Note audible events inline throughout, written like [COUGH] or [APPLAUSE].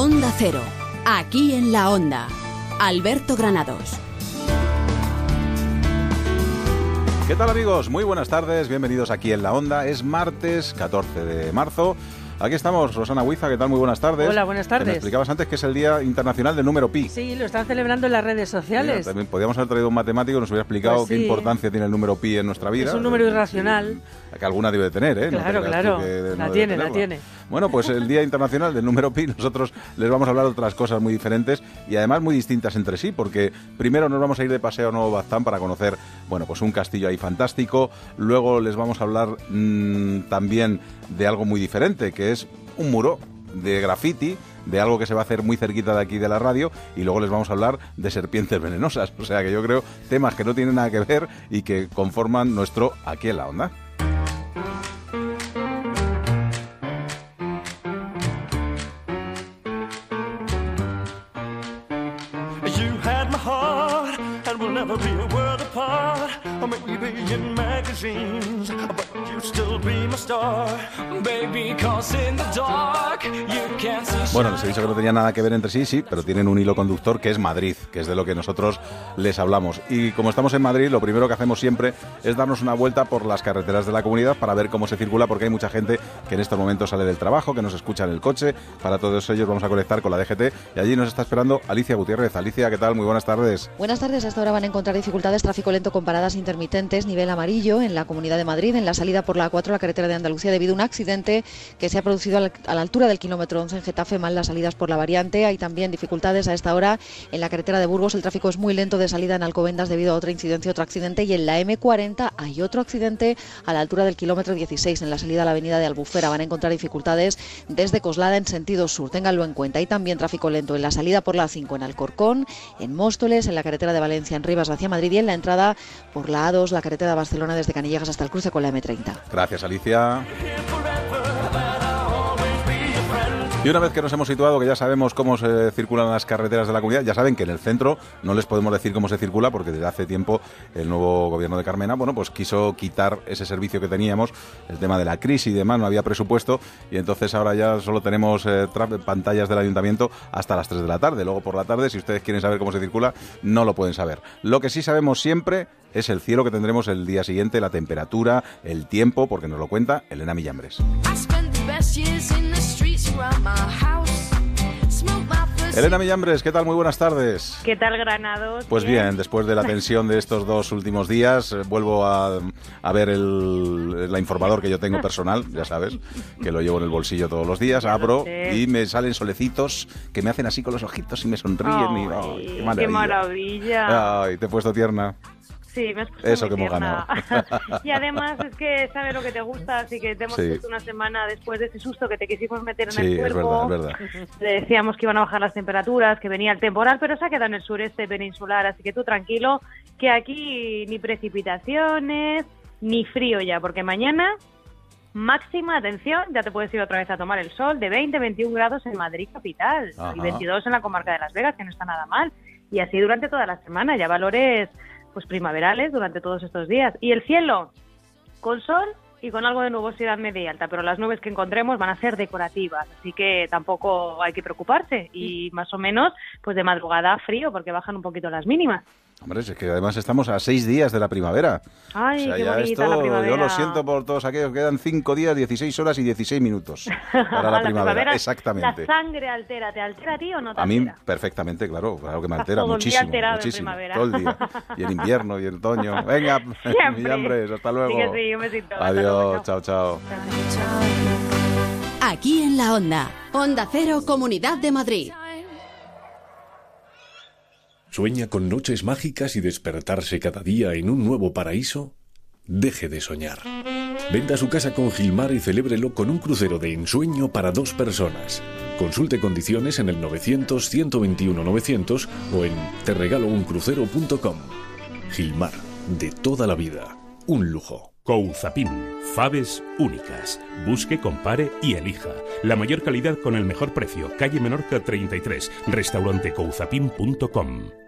Onda Cero, aquí en la Onda. Alberto Granados. ¿Qué tal amigos? Muy buenas tardes, bienvenidos aquí en la Onda. Es martes 14 de marzo. Aquí estamos, Rosana Huiza, ¿qué tal? Muy buenas tardes. Hola, buenas tardes. me explicabas antes que es el Día Internacional del Número Pi. Sí, lo están celebrando en las redes sociales. también podríamos haber traído un matemático que nos hubiera explicado Pues qué importancia tiene el número pi en nuestra vida. Es un número irracional. Que alguna debe de tener, ¿eh? Claro, claro. que La no tiene, la tiene. Bueno, pues el Día Internacional del Número Pi, nosotros les vamos a hablar de otras cosas muy diferentes y además muy distintas entre sí, porque primero nos vamos a ir de paseo a Nuevo Baztán para conocer, bueno, pues un castillo ahí fantástico. Luego les vamos a hablar mm, también de algo muy diferente, que es un muro de graffiti, de algo que se va a hacer muy cerquita de aquí de la radio, y luego les vamos a hablar de serpientes venenosas. O sea que yo creo temas que no tienen nada que ver y que conforman nuestro aquí en la onda. Magazines, but you still be my star. Baby, cause in the dark, you can't see Bueno, les he dicho que no tenía nada que ver entre sí, sí, pero tienen un hilo conductor que es Madrid, que es de lo que nosotros les hablamos. Y como estamos en Madrid, lo primero que hacemos siempre es darnos una vuelta por las carreteras de la comunidad para ver cómo se circula, porque hay mucha gente que en estos momentos sale del trabajo, que nos escucha en el coche. Para todos ellos vamos a conectar con la DGT y allí nos está esperando Alicia Gutiérrez. Alicia, ¿qué tal? Muy buenas tardes. Buenas tardes. Hasta ahora van a encontrar dificultades tráfico lento con paradas intermitentes, nivel amarillo en la Comunidad de Madrid, en la salida por la A4 a la carretera de Andalucía debido a un accidente que se ha producido a la, altura del kilómetro 11 en Getafe, mal las salidas por la variante. Hay también dificultades a esta hora en la carretera de Burgos. El tráfico es muy lento de salida en Alcobendas debido a otra incidencia, otro accidente. Y en la M40 hay otro accidente a la altura del kilómetro 16 en la salida a la avenida de Albufera. Van a encontrar dificultades desde Coslada en sentido sur. Ténganlo en cuenta. Hay también tráfico lento en la salida por la A5 en Alcorcón, en Móstoles, en la carretera de Valencia en Rivas hacia Madrid y en la entrada por la A2, la carretera de Barcelona desde Canillejas hasta el cruce con la M30. Gracias, Alicia. Y una vez que nos hemos situado, que ya sabemos cómo se circulan las carreteras de la comunidad, ya saben que en el centro no les podemos decir cómo se circula porque desde hace tiempo el nuevo gobierno de Carmena, bueno, pues quiso quitar ese servicio que teníamos, el tema de la crisis y demás, no había presupuesto y entonces ahora ya solo tenemos eh, pantallas del ayuntamiento hasta las 3 de la tarde. Luego por la tarde, si ustedes quieren saber cómo se circula, no lo pueden saber. Lo que sí sabemos siempre es el cielo que tendremos el día siguiente, la temperatura, el tiempo, porque nos lo cuenta Elena Millambres. Elena Millambres, ¿qué tal? Muy buenas tardes. ¿Qué tal, Granados? Pues bien, después de la [LAUGHS] tensión de estos dos últimos días, eh, vuelvo a, a ver el, la informador que yo tengo personal, ya sabes, que lo llevo en el bolsillo todos los días, abro y me salen solecitos que me hacen así con los ojitos y me sonríen. y, ay, qué maravilla. qué maravilla. Ay, te he puesto tierna. Sí, me has puesto Eso que hemos ganado. [LAUGHS] y además es que sabes lo que te gusta, así que te hemos Sí. puesto una semana después de ese susto que te quisimos meter en Sí, el es cuerpo. verdad, es verdad. Le decíamos que iban a bajar las temperaturas, que venía el temporal, pero se ha quedado en el sureste peninsular, así que tú tranquilo, que aquí ni precipitaciones, ni frío ya, porque mañana máxima atención, ya te puedes ir otra vez a tomar el sol de 20, 21 grados en Madrid capital Ajá. y 22 en la comarca de Las Vegas, que no está nada mal. Y así durante toda la semana, ya valores pues primaverales durante todos estos días. Y el cielo, con sol y con algo de nubosidad media y alta, pero las nubes que encontremos van a ser decorativas, así que tampoco hay que preocuparse. Y más o menos, pues de madrugada frío, porque bajan un poquito las mínimas. Hombre, es que además estamos a seis días de la primavera. Ay, o sea, qué ya bonita esto, la primavera. yo lo siento por todos aquellos, quedan cinco días, 16 horas y 16 minutos [LAUGHS] para la, primavera. Exactamente. La sangre altera, ¿te altera a ti o no te A mí altera? perfectamente, claro, claro que me altera todo el día muchísimo, alterado en muchísimo, primavera. todo el día. Y en invierno y en otoño. Venga, [LAUGHS] [LAUGHS] Siempre. Millambres, hasta luego. Sí que sí, un besito. Hasta luego, Adiós, chao, chao. Aquí en la Onda. Onda Cero, Comunidad de Madrid. ¿Sueña con noches mágicas y despertarse cada día en un nuevo paraíso? Deje de soñar. Venda su casa con Gilmar y celébrelo con un crucero de ensueño para dos personas. Consulte condiciones en el 900-121-900 o en terregalouncrucero.com. Gilmar, de toda la vida. Un lujo. Couzapin, faves únicas. Busque, compare y elija. La mayor calidad con el mejor precio. Calle Menorca 33. Restaurantecouzapin.com.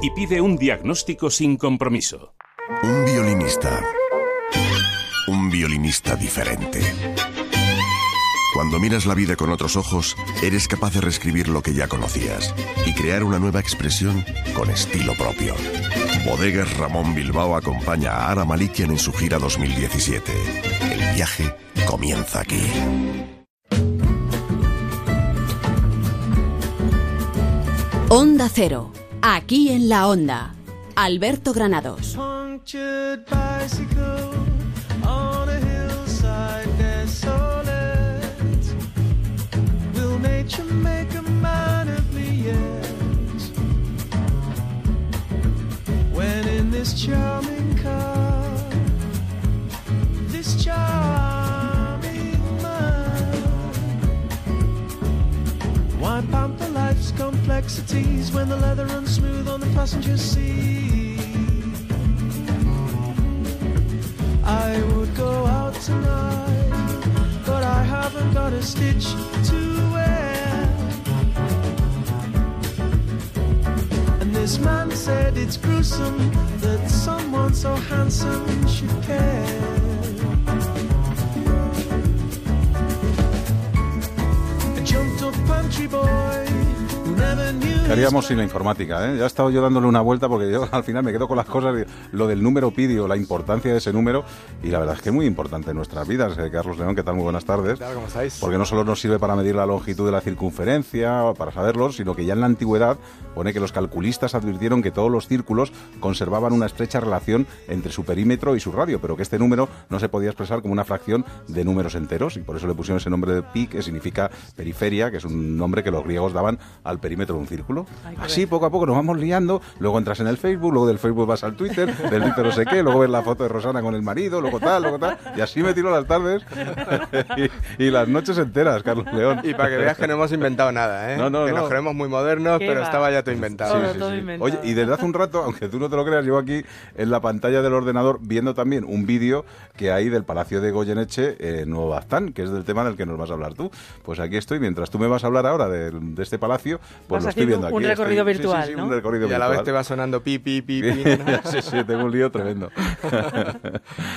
y pide un diagnóstico sin compromiso. Un violinista. Un violinista diferente. Cuando miras la vida con otros ojos, eres capaz de reescribir lo que ya conocías y crear una nueva expresión con estilo propio. Bodegas Ramón Bilbao acompaña a Ara Malikian en su gira 2017. El viaje comienza aquí. Onda Cero. Aquí en la Onda. Alberto Granados. Charming complexities when the leather runs smooth on the passenger seat? I would go out tonight, but I haven't got a stitch to wear. And this man said it's gruesome that someone so handsome ¿Qué haríamos sin la informática? eh? Ya he estado yo dándole una vuelta porque yo [LAUGHS] al final me quedo con las cosas, de lo del número pidio, la importancia de ese número, y la verdad es que es muy importante en nuestras vidas. Eh, Carlos León, ¿qué tal? Muy buenas tardes. ¿Cómo estáis? Porque no solo nos sirve para medir la longitud de la circunferencia, o para saberlo, sino que ya en la antigüedad pone que los calculistas advirtieron que todos los círculos conservaban una estrecha relación entre su perímetro y su radio, pero que este número no se podía expresar como una fracción de números enteros, y por eso le pusieron ese nombre de pi, que significa periferia, que es un nombre que los griegos daban al perímetro de un círculo. Así poco a poco nos vamos liando, luego entras en el Facebook, luego del Facebook vas al Twitter, del [LAUGHS] Twitter no sé qué, luego ves la foto de Rosana con el marido, luego tal, luego tal, y así me tiro las tardes [LAUGHS] y, y las noches enteras, Carlos León. Y para que veas que no hemos inventado nada, ¿eh? No, no, que no. nos creemos muy modernos, ¿Qué pero va? estaba ya todo inventado. Sí, sí, sí. Oye, y desde hace un rato, aunque tú no te lo creas, llevo aquí en la pantalla del ordenador viendo también un vídeo que hay del Palacio de Goyeneche en Nuevo Baztán, que es del tema del que nos vas a hablar tú. Pues aquí estoy, mientras tú me vas a hablar ahora de, de este palacio, pues lo estoy viendo aquí. un recorrido Estoy- sí, virtual, sí, sí, ¿no? un recorrido Y a la vez virtual. te va sonando pi, pi, pi, pi. sí, [LAUGHS] sí, tengo un lío tremendo. [LAUGHS] pues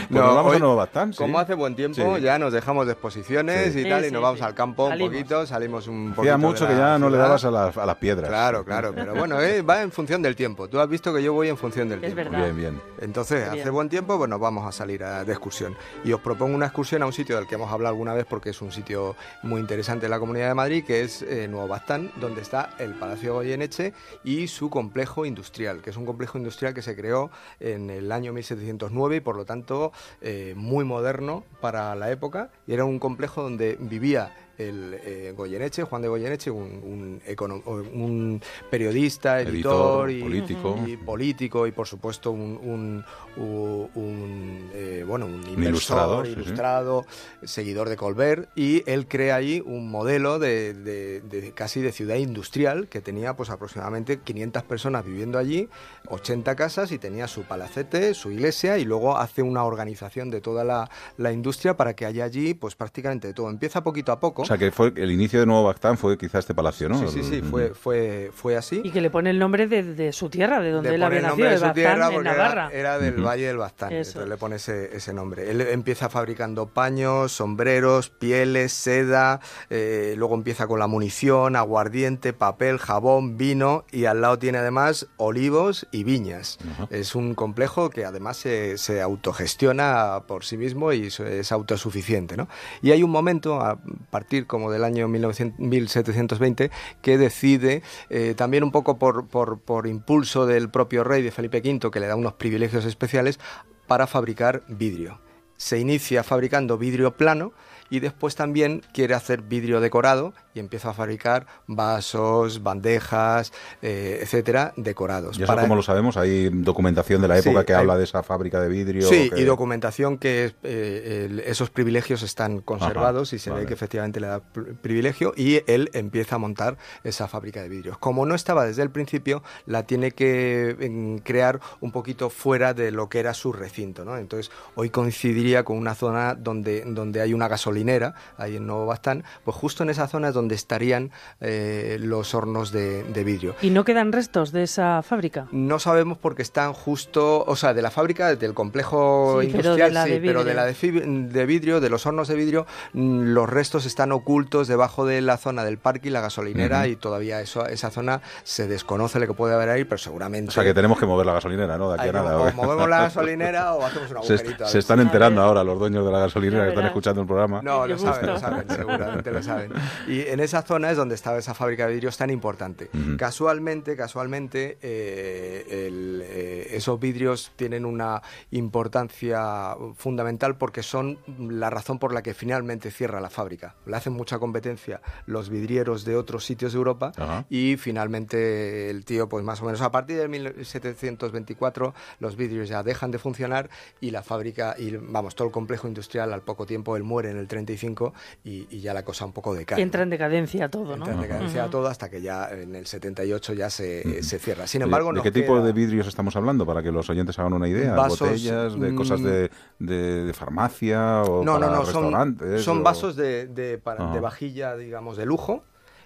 No, nos vamos hoy, a Nuevo Baztán, sí. Como hace buen tiempo, Sí. ya nos dejamos de exposiciones Sí. y tal, Sí, y nos sí, vamos sí. al campo Salimos. un poquito, salimos un poquito. Hacía de mucho la que ya no le ciudad. dabas a las, a las piedras. Claro, claro, pero bueno, eh, va en función del tiempo. Tú has visto que yo voy en función del Es tiempo. verdad. Bien, bien. Entonces, Qué hace bien. buen tiempo, pues nos vamos a salir a- de excursión. Y os propongo una excursión a un sitio del que hemos hablado alguna vez porque es un sitio muy interesante en la Comunidad de Madrid, que es eh, Nuevo Bastán, donde está el Palacio Goyeneche y su complejo industrial, que es un complejo industrial que se creó en el año 1709 y por lo tanto eh, muy moderno para la época. Y era un complejo donde vivía el eh, Goyeneche, Juan de Goyeneche, un, un econo- un periodista, editor, Editor, y, político. y político y por supuesto un, un, eh, bueno un inversor, ilustrador, sí, sí. ilustrado, seguidor de Colbert y él crea ahí un modelo de, de- de casi de ciudad industrial que tenía pues aproximadamente 500 personas viviendo allí, 80 casas y tenía su palacete, su iglesia y luego hace una organización de toda la, la industria para que haya allí pues prácticamente de todo. Empieza poquito a poco. O sea, que fue el inicio de Nuevo Baztán fue quizá este palacio, ¿no? Sí, sí, sí, fue, fue, fue así. Y que le pone el nombre de, de su tierra, de donde Le él había nacido, de de su Baztán, tierra en porque Navarra. era, era del. Valle del Baztán, Eso. entonces le pone ese, ese nombre. Él empieza fabricando paños, sombreros, pieles, seda, eh, luego empieza con la munición, aguardiente, papel, jabón, vino y al lado tiene además olivos y viñas. Es un complejo que además se, se autogestiona por sí mismo y es- es autosuficiente. ¿no? Y hay un momento, a partir como del año 1900 1720, que decide, eh, también un poco por, por impulso del propio rey de Felipe V, que le da unos privilegios especiales, para fabricar vidrio. se inicia fabricando vidrio plano y después también quiere hacer vidrio decorado y empieza a fabricar vasos, bandejas, eh, etcétera, decorados. ¿Y eso Para- cómo lo sabemos? ¿Hay documentación de la Sí, época que hay- habla de esa fábrica de vidrio? Sí, que- y documentación que eh, esos privilegios están conservados y se vale. ve que efectivamente le da pr- privilegio y él empieza a montar esa fábrica de vidrios. Como no estaba desde el principio, la tiene que mm, crear un poquito fuera de lo que era su recinto. ¿no? Entonces, hoy coincidiría con una zona donde, donde hay una gasolinera, ahí en Nuevo Bastán, pues justo en esa zona es donde estarían eh, los hornos de, de vidrio. ¿Y no quedan restos de esa fábrica? No sabemos porque están justo, o sea, de la fábrica, del complejo Sí, pero industrial, de la sí, de pero de la de, vidrio, de los hornos de vidrio, mm, los restos están ocultos debajo de la zona del parque y la gasolinera y todavía eso, esa zona se desconoce lo que puede haber ahí, pero seguramente... O sea, que tenemos que mover la gasolinera, ¿no? De aquí a nada. o movemos la [LAUGHS] gasolinera o hacemos un Se, agujerito. se están enterando ahora los dueños de la gasolinera que están escuchando el programa. No, lo [LAUGHS] saben, lo saben, seguramente lo saben. [LAUGHS] Y en esa zona es donde estaba esa fábrica de vidrios tan importante. Casualmente, casualmente, eh, el, eh, esos vidrios tienen una importancia fundamental porque son la razón por la que finalmente cierra la fábrica. Le hacen mucha competencia los vidrieros de otros sitios de Europa y finalmente el tío, pues más o menos a partir de 1724, los vidrios ya dejan de funcionar y la fábrica, y vamos, todo el complejo industrial al poco tiempo él muere en el 35 y, y ya la cosa un poco decae. Entra en decadencia todo, ¿no? Entra en decadencia Ujú. todo hasta que ya en el 78 ya se, se cierra. Sin ¿De- embargo, ¿De, nos qué tipo queda- de vidrios estamos hablando? Para que los oyentes hagan una idea. Vasos, ¿Botellas? ¿De cosas mm, de, de- de farmacia? ¿O No, no, para no, son, restaurantes? son o- vasos de, de, para- de vajilla, digamos, de lujo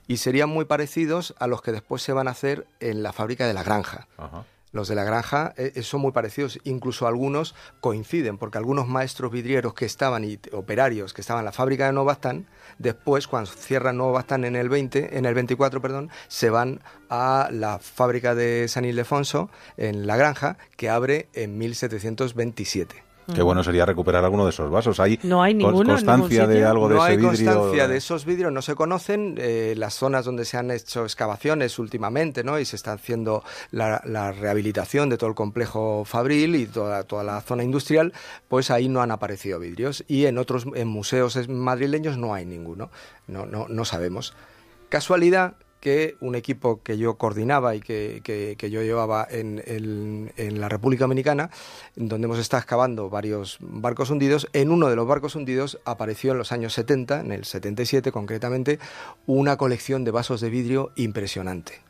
y serían muy parecidos a los que después se van a hacer en la fábrica de la granja. Ajá. Los de la granja eh, eh, son muy parecidos, incluso algunos coinciden, porque algunos maestros vidrieros que estaban y operarios que estaban en la fábrica de Nuevo Bastán, después cuando cierran Nuevo Bastán en el 20, en el 24, perdón, se van a la fábrica de San Ildefonso en la granja que abre en 1727. Qué bueno sería recuperar alguno de esos vasos. ¿Hay No hay ninguno constancia ningún de algo de no ese hay vidrio? constancia de esos vidrios, no se conocen eh, las zonas donde se han hecho excavaciones últimamente, ¿no? Y se está haciendo la, la rehabilitación de todo el complejo fabril y toda, toda la zona industrial, pues ahí no han aparecido vidrios. Y en otros en museos madrileños no hay ninguno, no, no, no sabemos. Casualidad que un equipo que yo coordinaba y que, que- que yo llevaba en, en la República Dominicana, donde hemos estado excavando varios barcos hundidos, en uno de los barcos hundidos apareció en los años 70, en el 77 concretamente, una colección de vasos de vidrio impresionante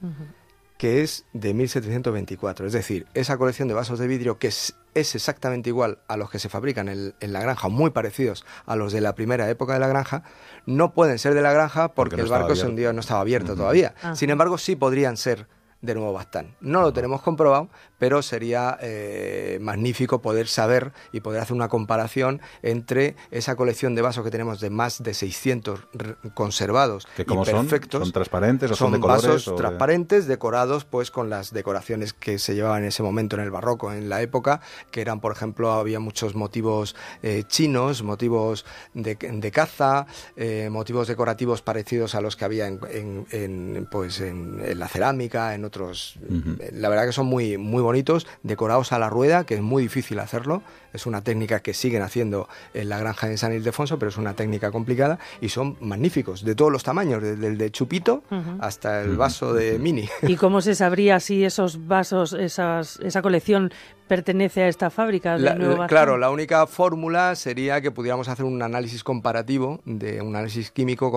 que es de 1724. Es decir, esa colección de vasos de vidrio que es, es exactamente igual a los que se fabrican en, en la granja, muy parecidos a los de la primera época de la granja, no pueden ser de la granja porque, Porque no el barco se hundió, no estaba abierto todavía. Ajá. Sin embargo, sí podrían ser de Nuevo Bastán. No lo tenemos comprobado, pero sería eh, magnífico poder saber y poder hacer una comparación entre esa colección de vasos que tenemos de más de 600 re- conservados ¿Que y cómo son? perfectos. ¿Son transparentes o son, Son de colores? vasos o de- transparentes decorados pues con las decoraciones que se llevaban en ese momento en el barroco, en la época, que eran, por ejemplo, había muchos motivos eh, chinos, motivos de, de caza, eh, motivos decorativos parecidos a los que había en, en- en, pues en, en la cerámica, en otros. eh, La verdad que son muy, muy bonitos, decorados a la rueda, que es muy difícil hacerlo. Es una técnica que siguen haciendo en la granja de San Ildefonso, pero es una técnica complicada y son magníficos, de todos los tamaños, desde el de chupito hasta el vaso de mini. ¿Y cómo se sabría si esos vasos, esas, esa colección pertenece a esta fábrica de La- Nuevo la- Bastán? claro, la única fórmula sería que pudiéramos hacer un análisis comparativo, de un análisis químico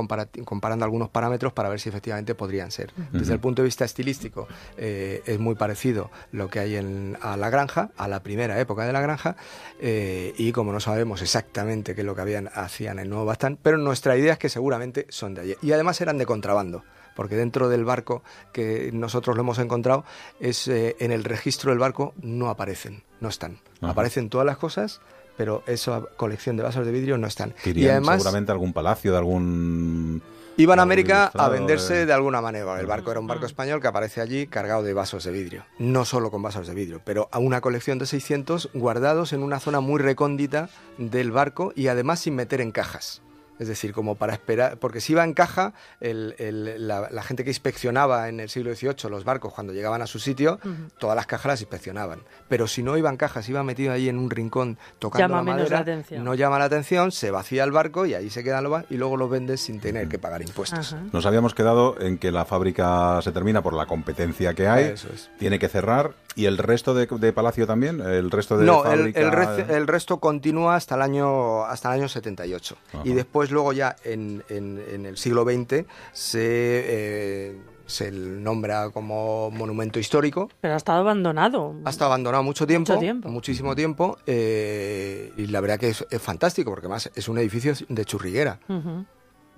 comparando algunos parámetros para ver si efectivamente podrían ser. Desde el punto de vista estilístico eh, es muy parecido lo que hay en, a la granja, a la primera época de la granja, eh, y como no sabemos exactamente qué es lo que habían, hacían en Nuevo Bastán, pero nuestra idea es que seguramente son de allí. Y además eran de contrabando. Porque dentro del barco que nosotros lo hemos encontrado, es eh, en el registro del barco no aparecen, no están. Ajá. Aparecen todas las cosas, pero esa colección de vasos de vidrio no están. Y además seguramente a algún palacio de algún... iban a América a venderse eh. de alguna manera. El barco era un barco español que aparece allí cargado de vasos de vidrio. No solo con vasos de vidrio, pero a una colección de 600 guardados en una zona muy recóndita del barco y además sin meter en cajas. Es decir, como para esperar, porque si iba en caja, el- el- la, la gente que inspeccionaba en el siglo XVIII los barcos cuando llegaban a su sitio, todas las cajas las inspeccionaban. Pero si no iba en caja, si iba metido ahí en un rincón tocando Llama la menos madera, la atención. no llama la atención, se vacía el barco y ahí se quedan los y luego los vendes sin tener que pagar impuestos. Nos habíamos quedado en que la fábrica se termina por la competencia que hay, Eso es. tiene que cerrar y el resto de, de Palacio también, el resto de no, el, fábrica. el, rec- el resto continúa hasta el año hasta el año 78 Ajá. y después luego ya en, en- en el siglo XX se eh, se nombra como monumento histórico. Pero ha estado abandonado. Ha estado abandonado mucho tiempo, Mucho tiempo. muchísimo tiempo, eh, y la verdad que es, es fantástico porque además es un edificio de churriguera.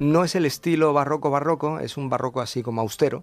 No es el estilo barroco barroco, es un barroco así como austero,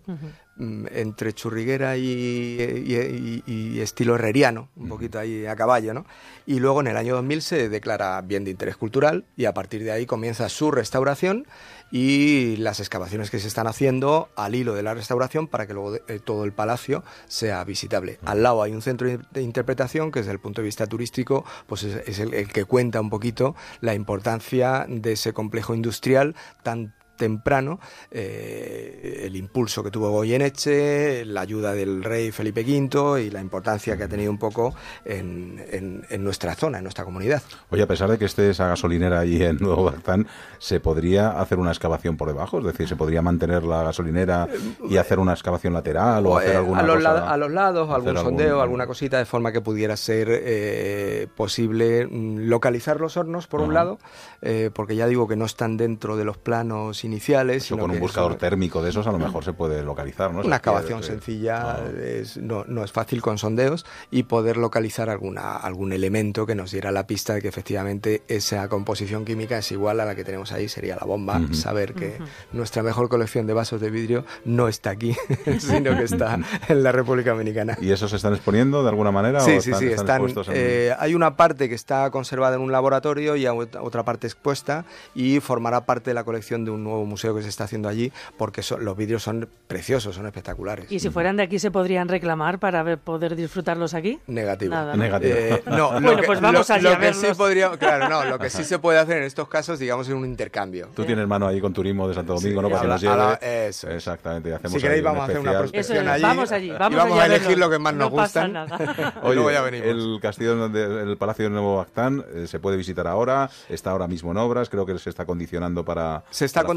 entre churriguera y, y- y- y estilo herreriano, un poquito ahí a caballo, ¿no? Y luego en el año 2000 se declara bien de interés cultural y a partir de ahí comienza su restauración y las excavaciones que se están haciendo al hilo de la restauración para que luego eh, todo el palacio sea visitable. Al lado hay un centro de interpretación que desde el punto de vista turístico pues es, es el, el que cuenta un poquito la importancia de ese complejo industrial tan temprano, eh, el impulso que tuvo Goyeneche, la ayuda del rey Felipe V y la importancia que ha tenido un poco en, en- en nuestra zona, en nuestra comunidad. Oye, a pesar de que esté esa gasolinera ahí en Nuevo Baztán, ¿se podría hacer una excavación por debajo? Es decir, ¿se podría mantener la gasolinera y hacer una excavación lateral o, hacer eh, alguna a, los cosa? a los lados, algún algún- sondeo, alguna cosita, de forma que pudiera ser eh, posible mm, localizar los hornos, por un lado, eh, porque ya digo que no están dentro de los planos iniciales. Eso sino con un que buscador son- térmico de esos a lo mejor se puede localizar, ¿no? Una excavación sencilla es- no, no es fácil con sondeos y poder localizar alguna, algún elemento que nos diera la pista de que efectivamente esa composición química es igual a la que tenemos ahí, sería la bomba. Ujú. Saber que Ujú. nuestra mejor colección de vasos de vidrio no está aquí, [LAUGHS] sino que está en la República Dominicana. ¿Y esos se están exponiendo de alguna manera? Sí, o sí, están, sí, están están, en- eh, hay una parte que está conservada en un laboratorio y otra parte expuesta y formará parte de la colección de un nuevo museo que se está haciendo allí porque son- los vidrios son preciosos, son espectaculares. ¿Y si fueran de aquí se podrían reclamar para ver- poder disfrutarlos aquí? Negativo. Nada, ¿no? Negativo. Eh, [LAUGHS] no, lo Bueno, que- pues vamos lo, lo a que sí podría, claro, no, lo que sí se puede hacer en estos casos, digamos, es un intercambio. Tú tienes mano ahí con turismo de Santo Domingo, Sí, ¿no? Para que nos lleve. la- eso. Exactamente. hacemos Si queréis vamos a hacer una prospección es, allí. vamos allí, vamos y vamos a elegir verlo. lo que más No nos pasa gustan. nada. [LAUGHS] y Oye, luego ya venimos. el castillo, donde- el Palacio de Nuevo Bactán eh, se puede visitar ahora, está ahora mismo en obras, creo que se está condicionando para... Se está para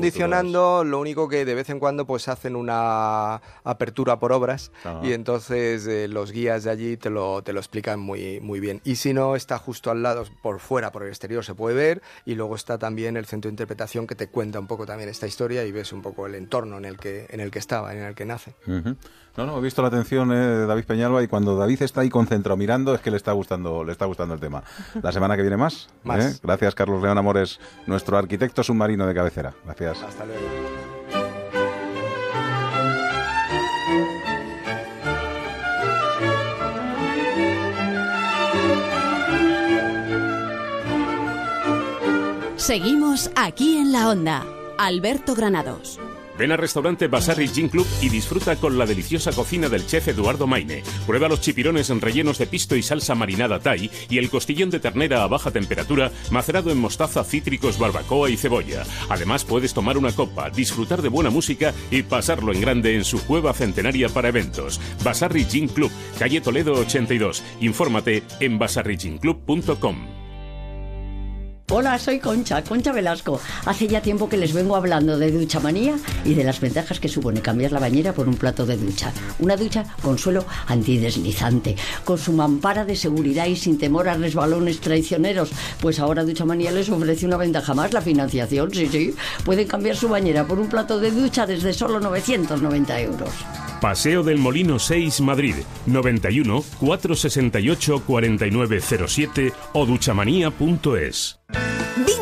lo único que de vez en cuando pues hacen una apertura por obras y entonces eh, los guías de allí te lo, te lo explican muy, muy bien. Y si no, está justo al lado, por fuera, por el exterior se puede ver y luego está también el centro de interpretación que te cuenta un poco también esta historia y ves un poco el entorno en el que, en el que estaba, en el que nace. Ujú. No, no, he visto la atención eh, de David Peñalba y cuando David está ahí concentrado mirando es que le está gustando, le está gustando el tema. La semana que viene más. [LAUGHS] Más. ¿eh? Gracias, Carlos León Amores, nuestro arquitecto submarino de cabecera. Gracias. Hasta luego. Seguimos aquí en la onda. Alberto Granados. Ven al restaurante Basarri Gin Club y disfruta con la deliciosa cocina del chef Eduardo Maine. Prueba los chipirones en rellenos de pisto y salsa marinada Thai y el costillón de ternera a baja temperatura macerado en mostaza, cítricos, barbacoa y cebolla. Además puedes tomar una copa, disfrutar de buena música y pasarlo en grande en su cueva centenaria para eventos. Basarri Gin Club, calle Toledo 82. Infórmate en basarriginclub.com. Hola, soy Concha, Concha Velasco. Hace ya tiempo que les vengo hablando de ducha manía y de las ventajas que supone cambiar la bañera por un plato de ducha. Una ducha con suelo antideslizante, con su mampara de seguridad y sin temor a resbalones traicioneros. Pues ahora Ducha Manía les ofrece una ventaja más, la financiación, sí, sí. Pueden cambiar su bañera por un plato de ducha desde solo 990 euros. Paseo del Molino 6, Madrid, 91 468 4907 o duchamanía.es.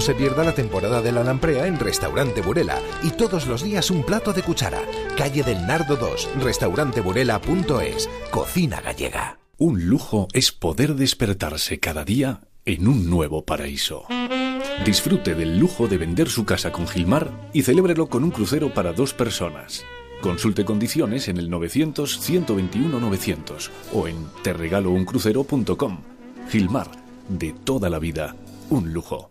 No se pierda la temporada de la lamprea en Restaurante Burela y todos los días un plato de cuchara. Calle del Nardo 2, restauranteburela.es. Cocina gallega. Un lujo es poder despertarse cada día en un nuevo paraíso. Disfrute del lujo de vender su casa con Gilmar y celébrelo con un crucero para dos personas. Consulte condiciones en el 900-121-900 o en terregalouncrucero.com. Gilmar, de toda la vida, un lujo.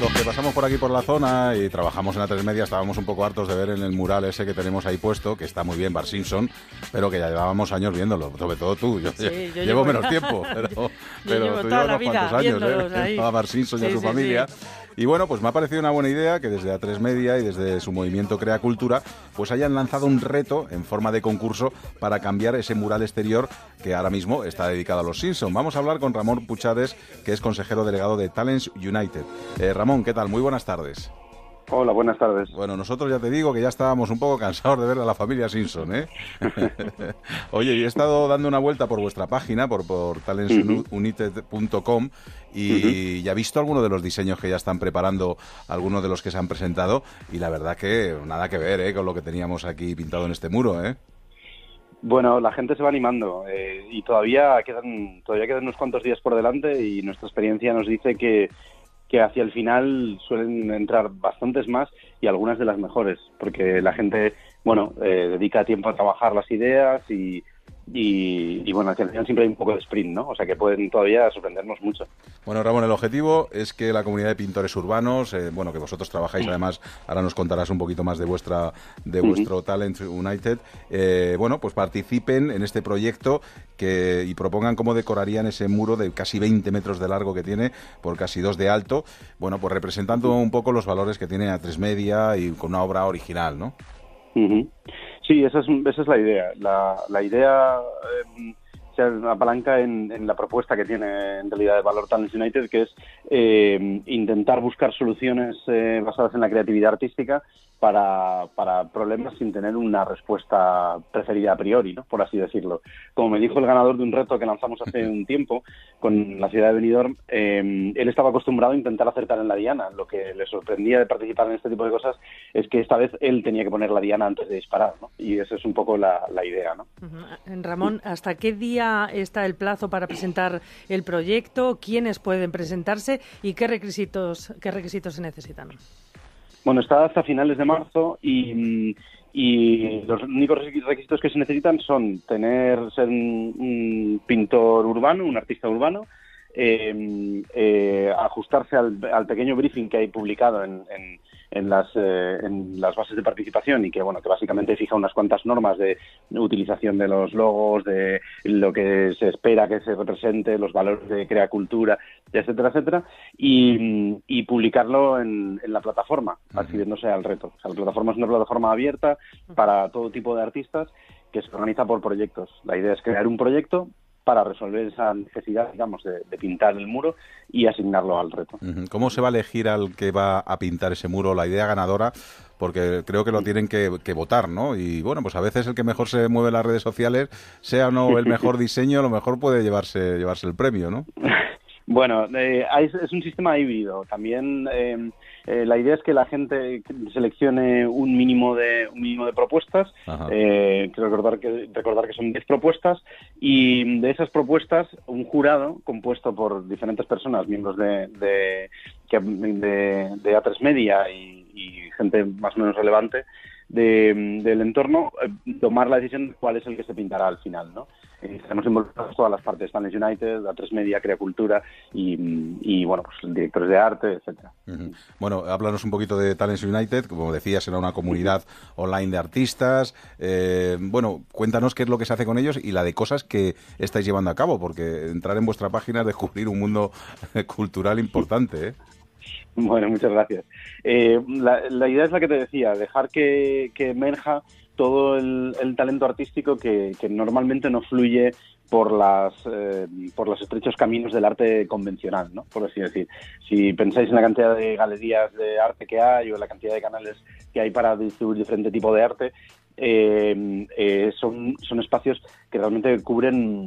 Los que pasamos por aquí por la zona y trabajamos en la tres media estábamos un poco hartos de ver en el mural ese que tenemos ahí puesto, que está muy bien, Bar Simpson, pero que ya llevábamos años viéndolo, sobre todo tú. Yo, Sí, yo [LAUGHS] llevo, llevo- menos [LAUGHS] tiempo, pero, Yo pero llevo tú toda llevas la unos vida cuantos años ¿eh? ahí. a Bar Simpson y a su sí, familia. Y bueno, pues me ha parecido una buena idea que desde A3 Media y desde su movimiento Crea Cultura, pues hayan lanzado un reto en forma de concurso para cambiar ese mural exterior que ahora mismo está dedicado a los Simpson. Vamos a hablar con Ramón Puchades, que es consejero delegado de Talents United. Eh, Ramón, ¿qué tal? Muy buenas tardes. Hola, buenas tardes. Bueno, nosotros ya te digo que ya estábamos un poco cansados de ver a la familia Simpson, ¿eh? [LAUGHS] Oye, y he estado dando una vuelta por vuestra página, por, por talentsunited.com, y ya he visto algunos de los diseños que ya están preparando, algunos de los que se han presentado, y la verdad que nada que ver, ¿eh? Con lo que teníamos aquí pintado en este muro, ¿eh? Bueno, la gente se va animando eh, y todavía quedan todavía quedan unos cuantos días por delante y nuestra experiencia nos dice que, que hacia el final suelen entrar bastantes más y algunas de las mejores, porque la gente, bueno, eh, dedica tiempo a trabajar las ideas y, y, y, bueno, hacia el final siempre hay un poco de sprint, ¿no? O sea que pueden todavía sorprendernos mucho. Bueno, Ramón, el objetivo es que la comunidad de pintores urbanos, eh, bueno, que vosotros trabajáis además, ahora nos contarás un poquito más de vuestra de vuestro Talent United, eh, bueno, pues participen en este proyecto que y propongan cómo decorarían ese muro de casi 20 metros de largo que tiene por casi dos de alto, bueno, pues representando un poco los valores que tiene A3 Media y con una obra original, ¿no? Ujú. Sí, esa es, esa es la idea. La, la idea eh, se apalanca en, la propuesta que tiene en realidad de Valor Talents United, que es eh, intentar buscar soluciones eh, basadas en la creatividad artística para, para problemas sin tener una respuesta preferida a priori, ¿no? por así decirlo. Como me dijo el ganador de un reto que lanzamos hace un tiempo con la ciudad de Benidorm, eh, él estaba acostumbrado a intentar acertar en la diana. Lo que le sorprendía de participar en este tipo de cosas es que esta vez él tenía que poner la diana antes de disparar, ¿no? Y esa es un poco la, la idea, ¿no? Ramón, ¿hasta qué día está el plazo para presentar el proyecto? ¿Quiénes pueden presentarse y qué requisitos, qué requisitos se necesitan? Bueno, está hasta finales de marzo y, y los únicos requisitos que se necesitan son tener ser un, pintor urbano, un artista urbano, eh, eh, ajustarse al, al pequeño briefing que hay publicado en, en- en las, eh, en las bases de participación y que bueno que básicamente fija unas cuantas normas de utilización de los logos, de lo que se espera que se represente, los valores de crea cultura, etcétera, etcétera, y, y publicarlo en, en la plataforma, adhiriéndose al reto. O sea, la plataforma es una plataforma abierta para todo tipo de artistas que se organiza por proyectos. La idea es crear un proyecto para resolver esa necesidad, digamos, de, de pintar el muro y asignarlo al reto. ¿Cómo se va a elegir al que va a pintar ese muro, la idea ganadora? Porque creo que lo tienen que, que votar, ¿no? Y bueno, pues a veces el que mejor se mueve en las redes sociales, sea o no el [LAUGHS] mejor diseño, a lo mejor puede llevarse, llevarse el premio, ¿no? [LAUGHS] Bueno, eh, es un sistema híbrido. También eh, eh, la idea es que la gente seleccione un mínimo de un mínimo de propuestas. Eh, quiero recordar que recordar que son 10 propuestas y de esas propuestas un jurado compuesto por diferentes personas, miembros de de, de, de A3 Media y, y gente más o menos relevante de- del entorno, eh, tomar la decisión de cuál es el que se pintará al final, ¿no? Eh, Tenemos involucradas todas las partes, Stanley United, A3 Media, Crea Cultura y, y, bueno, pues directores de arte, etcétera. Bueno, háblanos un poquito de Talents United. Como decías, será una comunidad online de artistas. Eh, bueno, cuéntanos qué es lo que se hace con ellos y la de cosas que estáis llevando a cabo, porque entrar en vuestra página es descubrir un mundo [LAUGHS] cultural importante. ¿eh? [LAUGHS] Bueno, muchas gracias. Eh, la, idea es la que te decía, dejar que, que emerja todo el, el talento artístico que, que normalmente no fluye por las eh, por los estrechos caminos del arte convencional, ¿no? Por así decir. Si pensáis en la cantidad de galerías de arte que hay o en la cantidad de canales que hay para distribuir diferente tipo de arte, eh, eh, son, son espacios que realmente cubren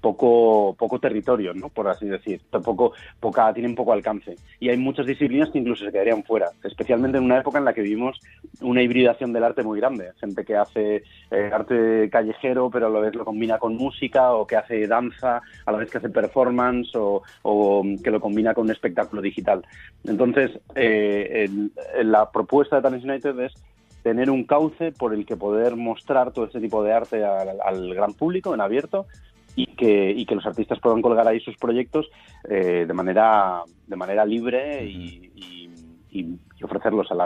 poco poco territorio, ¿no? Por así decir, tampoco poca tienen poco alcance y hay muchas disciplinas que incluso se quedarían fuera, especialmente en una época en la que vivimos una hibridación del arte muy grande, gente que hace eh, arte callejero pero a la vez lo combina con música o que hace danza a la vez que hace performance o, que lo combina con un espectáculo digital. Entonces, eh, el- la propuesta de Talents United es tener un cauce por el que poder mostrar todo este tipo de arte al, al gran público en abierto y que, y que los artistas puedan colgar ahí sus proyectos eh, de manera de manera libre y, y- ofrecerlos a la,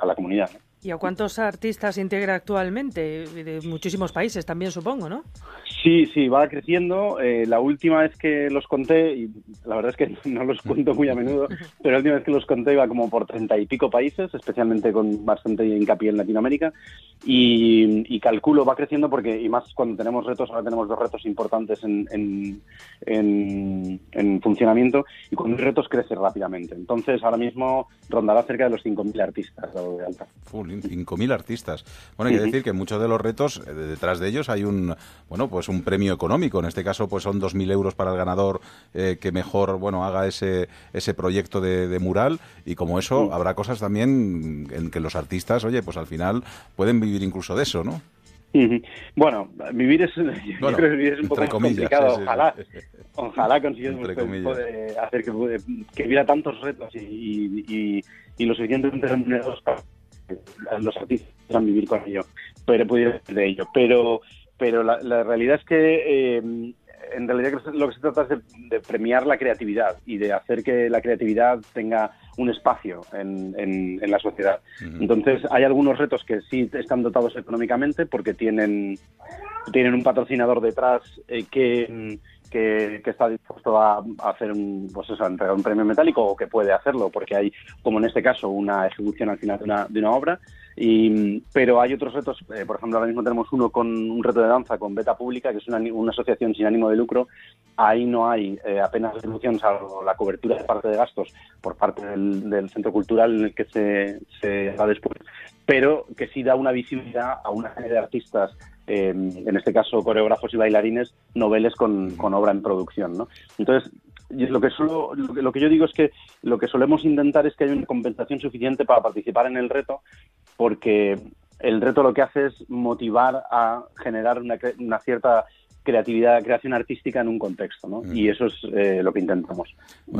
a la comunidad. ¿Y a cuántos artistas integra actualmente? De muchísimos países también, supongo, ¿no? Sí, sí, va creciendo. Eh, la última vez que los conté, y la verdad es que [LAUGHS] no los cuento muy a menudo, pero la última vez que los conté iba como por treinta y pico países, especialmente con bastante hincapié en Latinoamérica. Y, y calculo, va creciendo porque, y más cuando tenemos retos, ahora tenemos dos retos importantes en, en, en- en funcionamiento, y cuando hay retos crece rápidamente. Entonces, ahora mismo rondará cerca de los 5.000 artistas dado Full, 5.000 artistas. Bueno, hay que decir que muchos de los retos, eh, detrás de ellos hay un, bueno, pues un premio económico. En este caso, pues son 2.000 euros para el ganador eh, que mejor, bueno, haga ese, ese proyecto de, de mural. Y como eso, habrá cosas también en que los artistas, oye, pues al final pueden vivir incluso de eso, ¿no? Bueno, vivir es, [LAUGHS] Bueno, creo que vivir es un poco más comillas, complicado. sí, ojalá, sí. ojalá poder hacer que, que hubiera tantos retos y, y, y- lo suficientemente remunerados para los artistas pudieran vivir con ello, pero pudieran de ello. Pero, pero la, la realidad es que eh, en realidad lo que se trata es de, de premiar la creatividad y de hacer que la creatividad tenga un espacio en, en- en la sociedad. Entonces, hay algunos retos que sí están dotados económicamente porque tienen, tienen un patrocinador detrás eh, que, que, está dispuesto a, hacer un, pues eso, a entregar un premio metálico o que puede hacerlo porque hay, como en este caso, una ejecución al final de una, de una obra. Y, pero hay otros retos, eh, por ejemplo, ahora mismo tenemos uno con un reto de danza con Beta Pública, que es una, asociación sin ánimo de lucro. Ahí no hay eh, apenas retribución, salvo la cobertura de parte de gastos por parte del, del centro cultural en el que se, se da después, pero que sí da una visibilidad a una serie de artistas, eh, en este caso coreógrafos y bailarines, noveles con, con obra en producción. ¿no? Entonces, lo que, solo, lo, que, lo que yo digo es que lo que solemos intentar es que haya una compensación suficiente para participar en el reto, porque el reto lo que hace es motivar a generar una, una cierta creatividad, creación artística en un contexto, ¿no? Y eso es eh, lo que intentamos.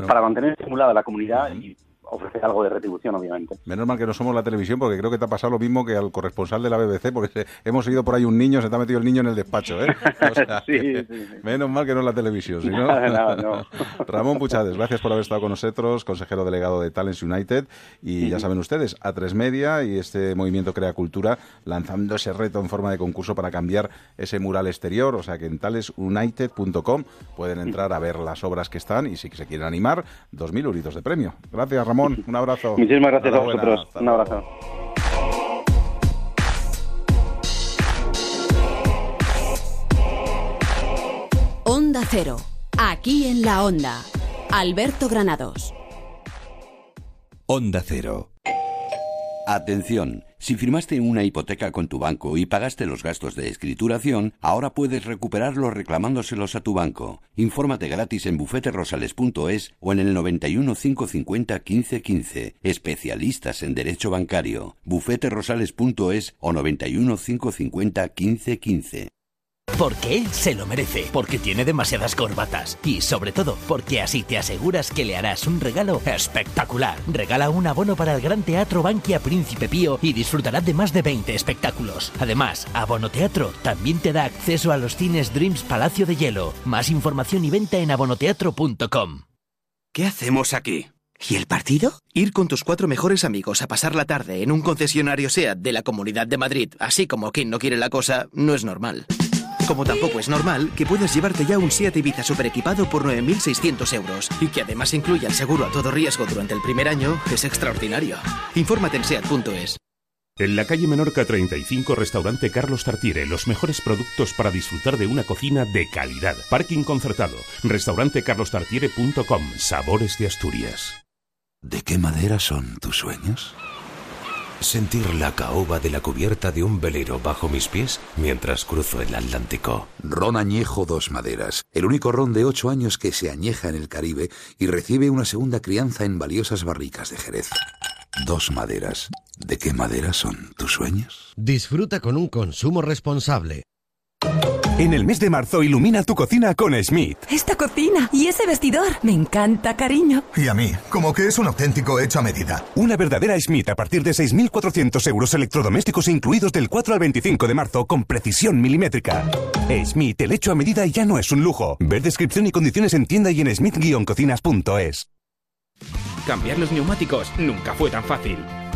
Para mantener estimulada la comunidad y ofrecer algo de retribución, obviamente. Menos mal que no somos la televisión, porque creo que te ha pasado lo mismo que al corresponsal de la BBC, porque hemos ido por ahí un niño, se te ha metido el niño en el despacho, ¿eh? [LAUGHS] O sea, Sí, que- sí, sí. Menos mal que no es la televisión, si no... [LAUGHS] Ramón Puchades, gracias por haber estado con nosotros, consejero delegado de Talents United, y ya saben ustedes, A3 Media y este movimiento Crea Cultura lanzando ese reto en forma de concurso para cambiar ese mural exterior, o sea que en talesunited.com pueden entrar a ver las obras que están y si se quieren animar, 2.000 euritos de premio. Gracias, Ramón, un abrazo. Muchísimas gracias a vosotros. Un abrazo. Onda Cero. Aquí en la Onda. Alberto Granados. Onda Cero. Atención, si firmaste una hipoteca con tu banco y pagaste los gastos de escrituración, ahora puedes recuperarlos reclamándoselos a tu banco. Infórmate gratis en bufeterosales.es o en el 91 550 1515. Especialistas en derecho bancario. bufeterosales.es o 91 550 1515. Porque él se lo merece, porque tiene demasiadas corbatas y sobre todo porque así te aseguras que le harás un regalo espectacular. Regala un abono para el Gran Teatro Bankia Príncipe Pío y disfrutará de más de 20 espectáculos. Además, Abono Teatro también te da acceso a los cines Dreams Palacio de Hielo. Más información y venta en abonoteatro.com. ¿Qué hacemos aquí? ¿Y el partido? Ir con tus cuatro mejores amigos a pasar la tarde en un concesionario SEAT de la Comunidad de Madrid, así como quien no quiere la cosa, no es normal. Como tampoco es normal que puedas llevarte ya un SEAT Ibiza super equipado por 9.600 euros y que además incluya el seguro a todo riesgo durante el primer año, es extraordinario. Infórmate en SEAT.es. En la calle Menorca 35, restaurante Carlos Tartiere, los mejores productos para disfrutar de una cocina de calidad. Parking concertado. Restaurantecarlostartiere.com. Sabores de Asturias. ¿De qué madera son tus sueños? Sentir la caoba de la cubierta de un velero bajo mis pies mientras cruzo el Atlántico. Ron Añejo Dos Maderas, el único ron de ocho años que se añeja en el Caribe y recibe una segunda crianza en valiosas barricas de Jerez. Dos Maderas. ¿De qué madera son tus sueños? Disfruta con un consumo responsable. En el mes de marzo ilumina tu cocina con Schmidt. Esta cocina y ese vestidor. Me encanta, cariño. Y a mí, como que es un auténtico hecho a medida. Una verdadera Schmidt a partir de 6.400 euros electrodomésticos incluidos del 4 al 25 de marzo con precisión milimétrica. Schmidt, el hecho a medida ya no es un lujo. Ver descripción y condiciones en tienda y en schmidt-cocinas.es. Cambiar los neumáticos nunca fue tan fácil.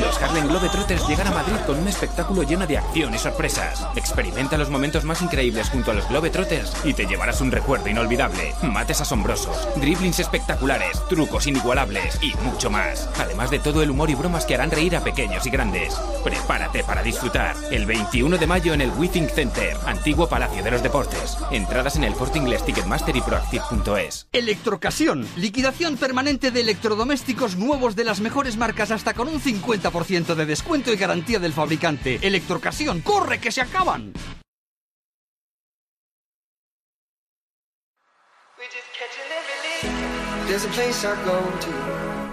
Los Harlem Globetrotters llegan a Madrid con un espectáculo lleno de acción y sorpresas. Experimenta los momentos más increíbles junto a los Globetrotters y te llevarás un recuerdo inolvidable. Mates asombrosos, driblings espectaculares, trucos inigualables y mucho más. Además de todo el humor y bromas que harán reír a pequeños y grandes. Prepárate para disfrutar. El 21 de mayo en el Withing Center, antiguo Palacio de los Deportes. Entradas en el Corte Inglés Ticketmaster y Proactive.es. Electrocasión. Liquidación permanente de electrodomésticos nuevos de las mejores marcas hasta con un 50% de descuento y garantía del fabricante. Electrocasión. ¡Corre que se acaban!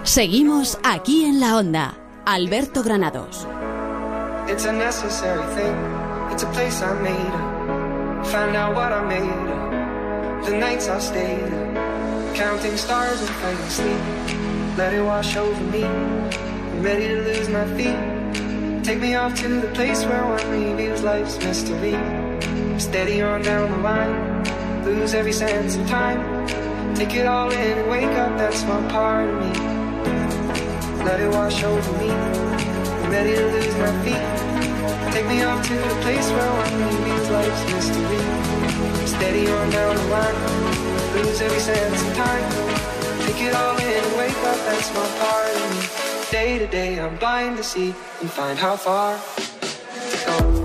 Seguimos aquí en la onda. Alberto Granados. It's a necessary thing. It's a place I made. up. Find out what I made. up. The nights I stayed. up. Counting stars and finding sleep. Let it wash over me. Ready to lose my feet. Take me off to the place where one reveals life's mystery. Steady on down the line. Lose every sense of time. Take it all in and wake up, that's my part of me. Let it wash over me. I'm ready to lose my feet. Take me off to the place where one reveals life's mystery. Steady on down the line. Lose every sense of time. Take it all in and wake up, that's my part of me. Day to day, I'm blind to see and find how far to go.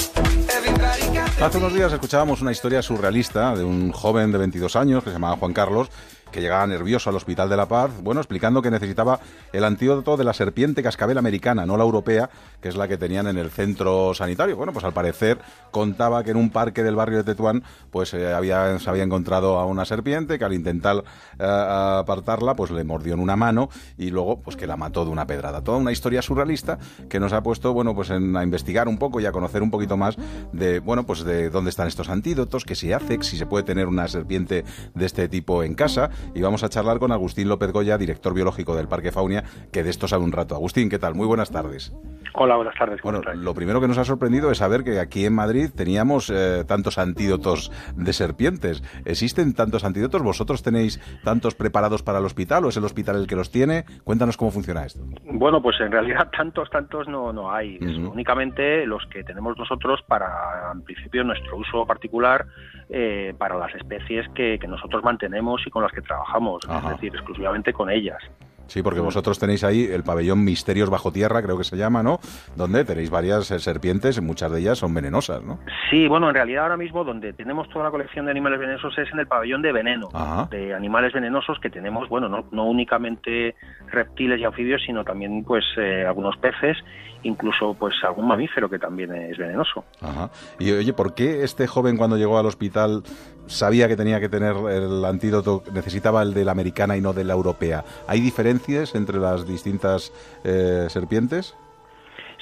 Everybody got Hace unos días escuchábamos una historia surrealista de un joven de 22 años que se llamaba Juan Carlos que llegaba nervioso al Hospital de la Paz, bueno, explicando que necesitaba el antídoto de la serpiente cascabel americana, no la europea, que es la que tenían en el centro sanitario. Bueno, pues al parecer contaba que en un parque del barrio de Tetuán, pues eh, había, se había encontrado a una serpiente que al intentar eh, apartarla, pues le mordió en una mano y luego, pues que la mató de una pedrada. Toda una historia surrealista que nos ha puesto, bueno, pues en, a investigar un poco y a conocer un poquito más de, bueno, pues de dónde están estos antídotos, qué se hace, si se puede tener una serpiente de este tipo en casa y vamos a charlar con Agustín López Goya, director biológico del Parque Faunia, que de esto sabe un rato. Agustín, ¿qué tal? Muy buenas tardes. Hola, buenas tardes. Bueno, lo primero que nos ha sorprendido es saber que aquí en Madrid teníamos eh, tantos antídotos de serpientes. ¿Existen tantos antídotos? ¿Vosotros tenéis tantos preparados para el hospital o es el hospital el que los tiene? Cuéntanos cómo funciona esto. Bueno, pues en realidad tantos, tantos no, no hay. Únicamente los que tenemos nosotros para, en principio, nuestro uso particular eh, para las especies que, que nosotros mantenemos y con las que trabajamos, es decir, exclusivamente con ellas. Sí, porque vosotros tenéis ahí el pabellón Misterios Bajo Tierra, creo que se llama, ¿no? Donde tenéis varias eh, serpientes, muchas de ellas son venenosas, ¿no? Sí, bueno, en realidad ahora mismo donde tenemos toda la colección de animales venenosos es en el pabellón de veneno, de animales venenosos que tenemos, bueno, no, no únicamente reptiles y anfibios, sino también pues eh, algunos peces, incluso pues algún mamífero que también es venenoso. Ajá. Y oye, ¿por qué este joven cuando llegó al hospital sabía que tenía que tener el antídoto, necesitaba el de la americana y no de la europea? ¿Hay diferencias entre las distintas eh, serpientes?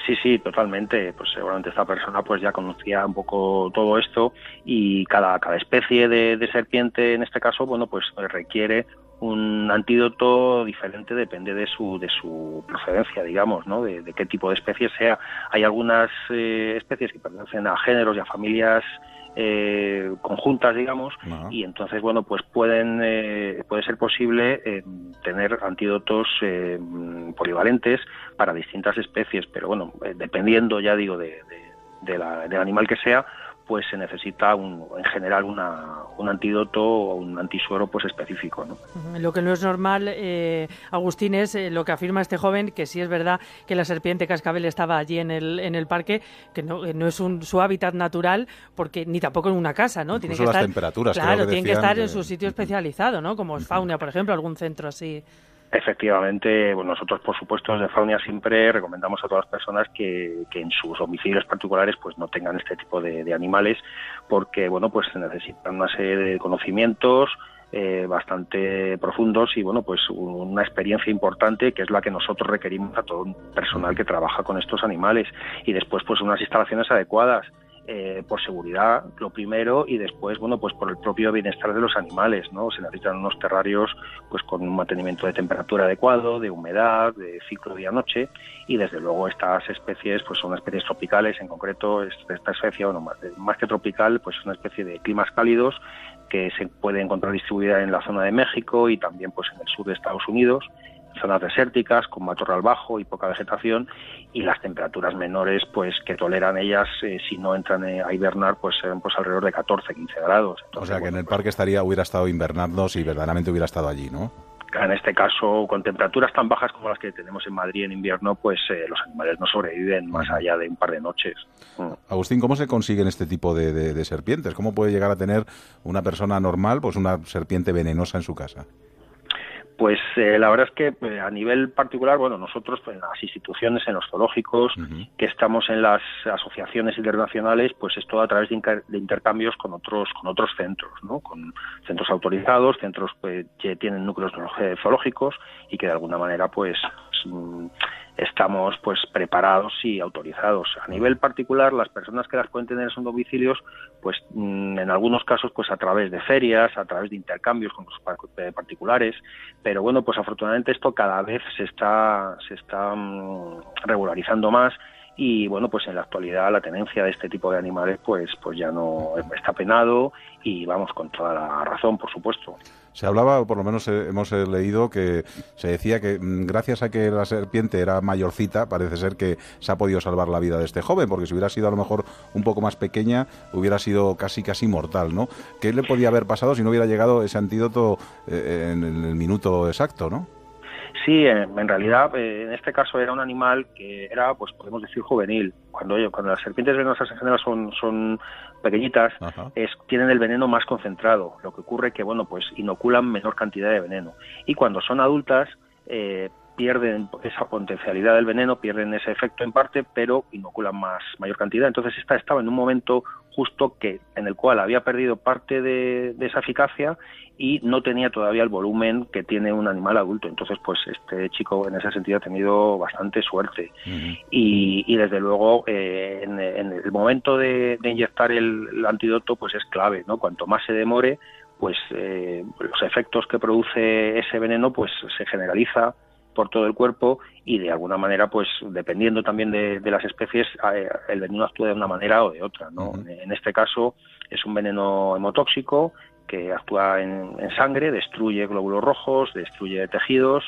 Sí, sí, totalmente. Pues seguramente esta persona pues ya conocía un poco todo esto y cada, cada especie de, de serpiente en este caso, bueno, pues requiere un antídoto diferente depende de su de su procedencia digamos no de, qué tipo de especie sea hay algunas eh, especies que pertenecen a géneros y a familias eh, conjuntas digamos y entonces bueno pues pueden eh, puede ser posible eh, tener antídotos eh, polivalentes para distintas especies pero bueno eh, dependiendo ya digo de, de, de la, del animal que sea pues se necesita un, en general una, un antídoto o un antisuero pues específico. ¿no? Lo que no es normal, eh, Agustín, es eh, lo que afirma este joven, que sí es verdad que la serpiente cascabel estaba allí en el, en el parque, que no, que no es un, su hábitat natural, porque ni tampoco en una casa, ¿no? Tiene que las estar, temperaturas, Claro, que tiene que estar que- en su sitio especializado, ¿no? Como es Fauna, por ejemplo, algún centro así. Efectivamente, nosotros por supuesto desde Faunia siempre recomendamos a todas las personas que, en sus domicilios particulares pues no tengan este tipo de, animales porque bueno pues se necesitan una serie de conocimientos eh, bastante profundos y bueno pues un- una experiencia importante que es la que nosotros requerimos a todo un personal que trabaja con estos animales. Y después pues unas instalaciones adecuadas eh, por seguridad, lo primero, y después, bueno, pues por el propio bienestar de los animales, ¿no? Se necesitan unos terrarios, pues con un mantenimiento de temperatura adecuado, de humedad, de ciclo día-noche, y desde luego estas especies, pues son especies tropicales, en concreto, es- esta especie, bueno, más, más que tropical, pues es una especie de climas cálidos que se puede encontrar distribuida en la zona de México y también, pues en el sur de Estados Unidos, zonas desérticas con matorral bajo y poca vegetación y las temperaturas menores pues que toleran ellas eh, si no entran eh, a hibernar pues serán pues alrededor de 14 15 grados O sea, que en el parque estaría, hubiera estado invernando si verdaderamente hubiera estado allí, ¿no? en este caso con temperaturas tan bajas como las que tenemos en Madrid en invierno pues eh, los animales no sobreviven más allá de un par de noches Mm. Agustín, ¿cómo se consiguen este tipo de, de- de serpientes? ¿Cómo puede llegar a tener una persona normal pues una serpiente venenosa en su casa? Pues eh, la verdad es que eh, a nivel particular, bueno, nosotros pues, en las instituciones, en los zoológicos, que estamos en las asociaciones internacionales, pues es todo a través de, inter- de intercambios con otros con otros centros, ¿no? Con centros autorizados, centros pues, que tienen núcleos zoológicos y que de alguna manera, pues, mm, estamos pues preparados y autorizados. A nivel particular, las personas que las pueden tener en sus domicilios, pues mm, en algunos casos pues a través de ferias, a través de intercambios con los eh, particulares, pero bueno, pues afortunadamente esto cada vez se está se está mm, regularizando más y bueno, pues en la actualidad la tenencia de este tipo de animales pues pues ya no está penado y vamos con toda la razón, por supuesto. Se hablaba, por lo menos eh, hemos eh, leído, que se decía que mm, gracias a que la serpiente era mayorcita, parece ser que se ha podido salvar la vida de este joven, porque si hubiera sido a lo mejor un poco más pequeña, hubiera sido casi casi mortal, ¿no? ¿Qué le podía haber pasado si no hubiera llegado ese antídoto eh, en el minuto exacto, no? Sí, en, en realidad eh, en este caso era un animal que era, pues podemos decir, juvenil. Cuando, cuando las serpientes venenosas en general son, son pequeñitas, es, tienen el veneno más concentrado. Lo que ocurre que, bueno, pues inoculan menor cantidad de veneno. Y cuando son adultas, eh, pierden esa potencialidad del veneno, pierden ese efecto en parte, pero inoculan más mayor cantidad. Entonces esta estaba en un momento justo que en el cual había perdido parte de, de esa eficacia y no tenía todavía el volumen que tiene un animal adulto. Entonces, pues este chico en ese sentido ha tenido bastante suerte. Y, y desde luego, eh, en, en el momento de, de inyectar el, el antídoto, pues es clave, ¿no? Cuanto más se demore, pues eh, los efectos que produce ese veneno pues se generaliza por todo el cuerpo y de alguna manera pues dependiendo también de, las especies eh, el veneno actúa de una manera o de otra ¿no? en este caso es un veneno hemotóxico que actúa en, sangre destruye glóbulos rojos destruye tejidos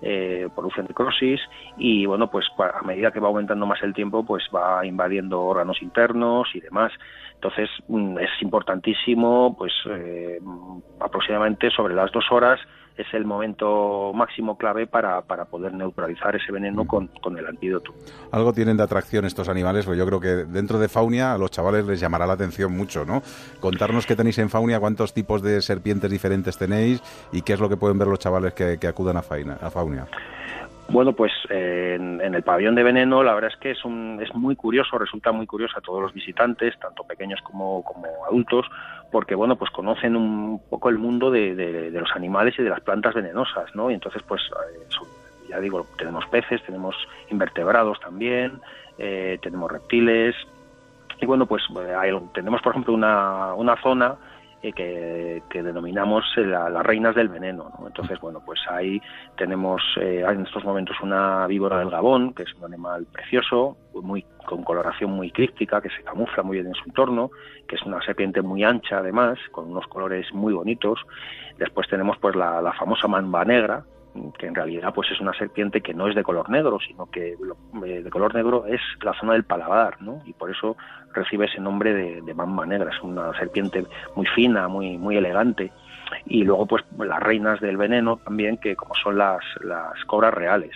eh, produce necrosis y bueno pues a medida que va aumentando más el tiempo pues va invadiendo órganos internos y demás entonces mm, es importantísimo pues eh, aproximadamente sobre las dos horas es el momento máximo clave para, para poder neutralizar ese veneno con, con, el antídoto. Algo tienen de atracción estos animales, pues yo creo que dentro de Faunia a los chavales les llamará la atención mucho, ¿no? Contarnos qué tenéis en Faunia, cuántos tipos de serpientes diferentes tenéis y qué es lo que pueden ver los chavales que, que acudan a, Faina, a Faunia. Bueno, pues en, el pabellón de veneno la verdad es que es, un, es muy curioso, resulta muy curioso a todos los visitantes, tanto pequeños como, como adultos, porque bueno, pues conocen un poco el mundo de, de, los animales y de las plantas venenosas, ¿no? Y entonces, pues, eh, ya digo, tenemos peces, tenemos invertebrados también, eh, tenemos reptiles, y bueno, pues eh, tenemos, por ejemplo, una, una zona que, denominamos eh, las reinas del veneno. Entonces, bueno, pues ahí tenemos eh, en estos momentos una víbora del Gabón, que es un animal precioso, muy con coloración muy críptica, que se camufla muy bien en su entorno, que es una serpiente muy ancha además, con unos colores muy bonitos. Después tenemos pues la, la famosa mamba negra, que en realidad pues es una serpiente que no es de color negro, sino que eh, de color negro es la zona del paladar, ¿no? Y por eso recibe ese nombre de, de mamba negra. Es una serpiente muy fina, muy muy elegante. Y luego pues las reinas del veneno también, que como son las, las cobras reales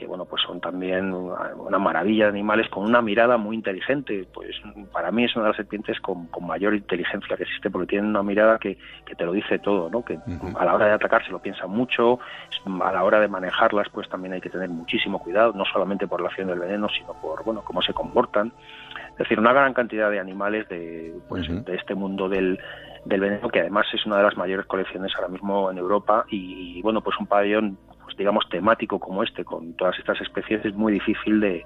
que bueno pues son también una maravilla de animales con una mirada muy inteligente. Pues para mí es una de las serpientes con, mayor inteligencia que existe porque tienen una mirada que, que te lo dice todo no que a la hora de atacar se lo piensan mucho a la hora de manejarlas pues también hay que tener muchísimo cuidado no solamente por la acción del veneno sino por bueno cómo se comportan. Es decir una gran cantidad de animales de pues de este mundo del del veneno que además es una de las mayores colecciones ahora mismo en Europa y bueno pues un pabellón pues, digamos, temático como este, con todas estas especies, es muy difícil de,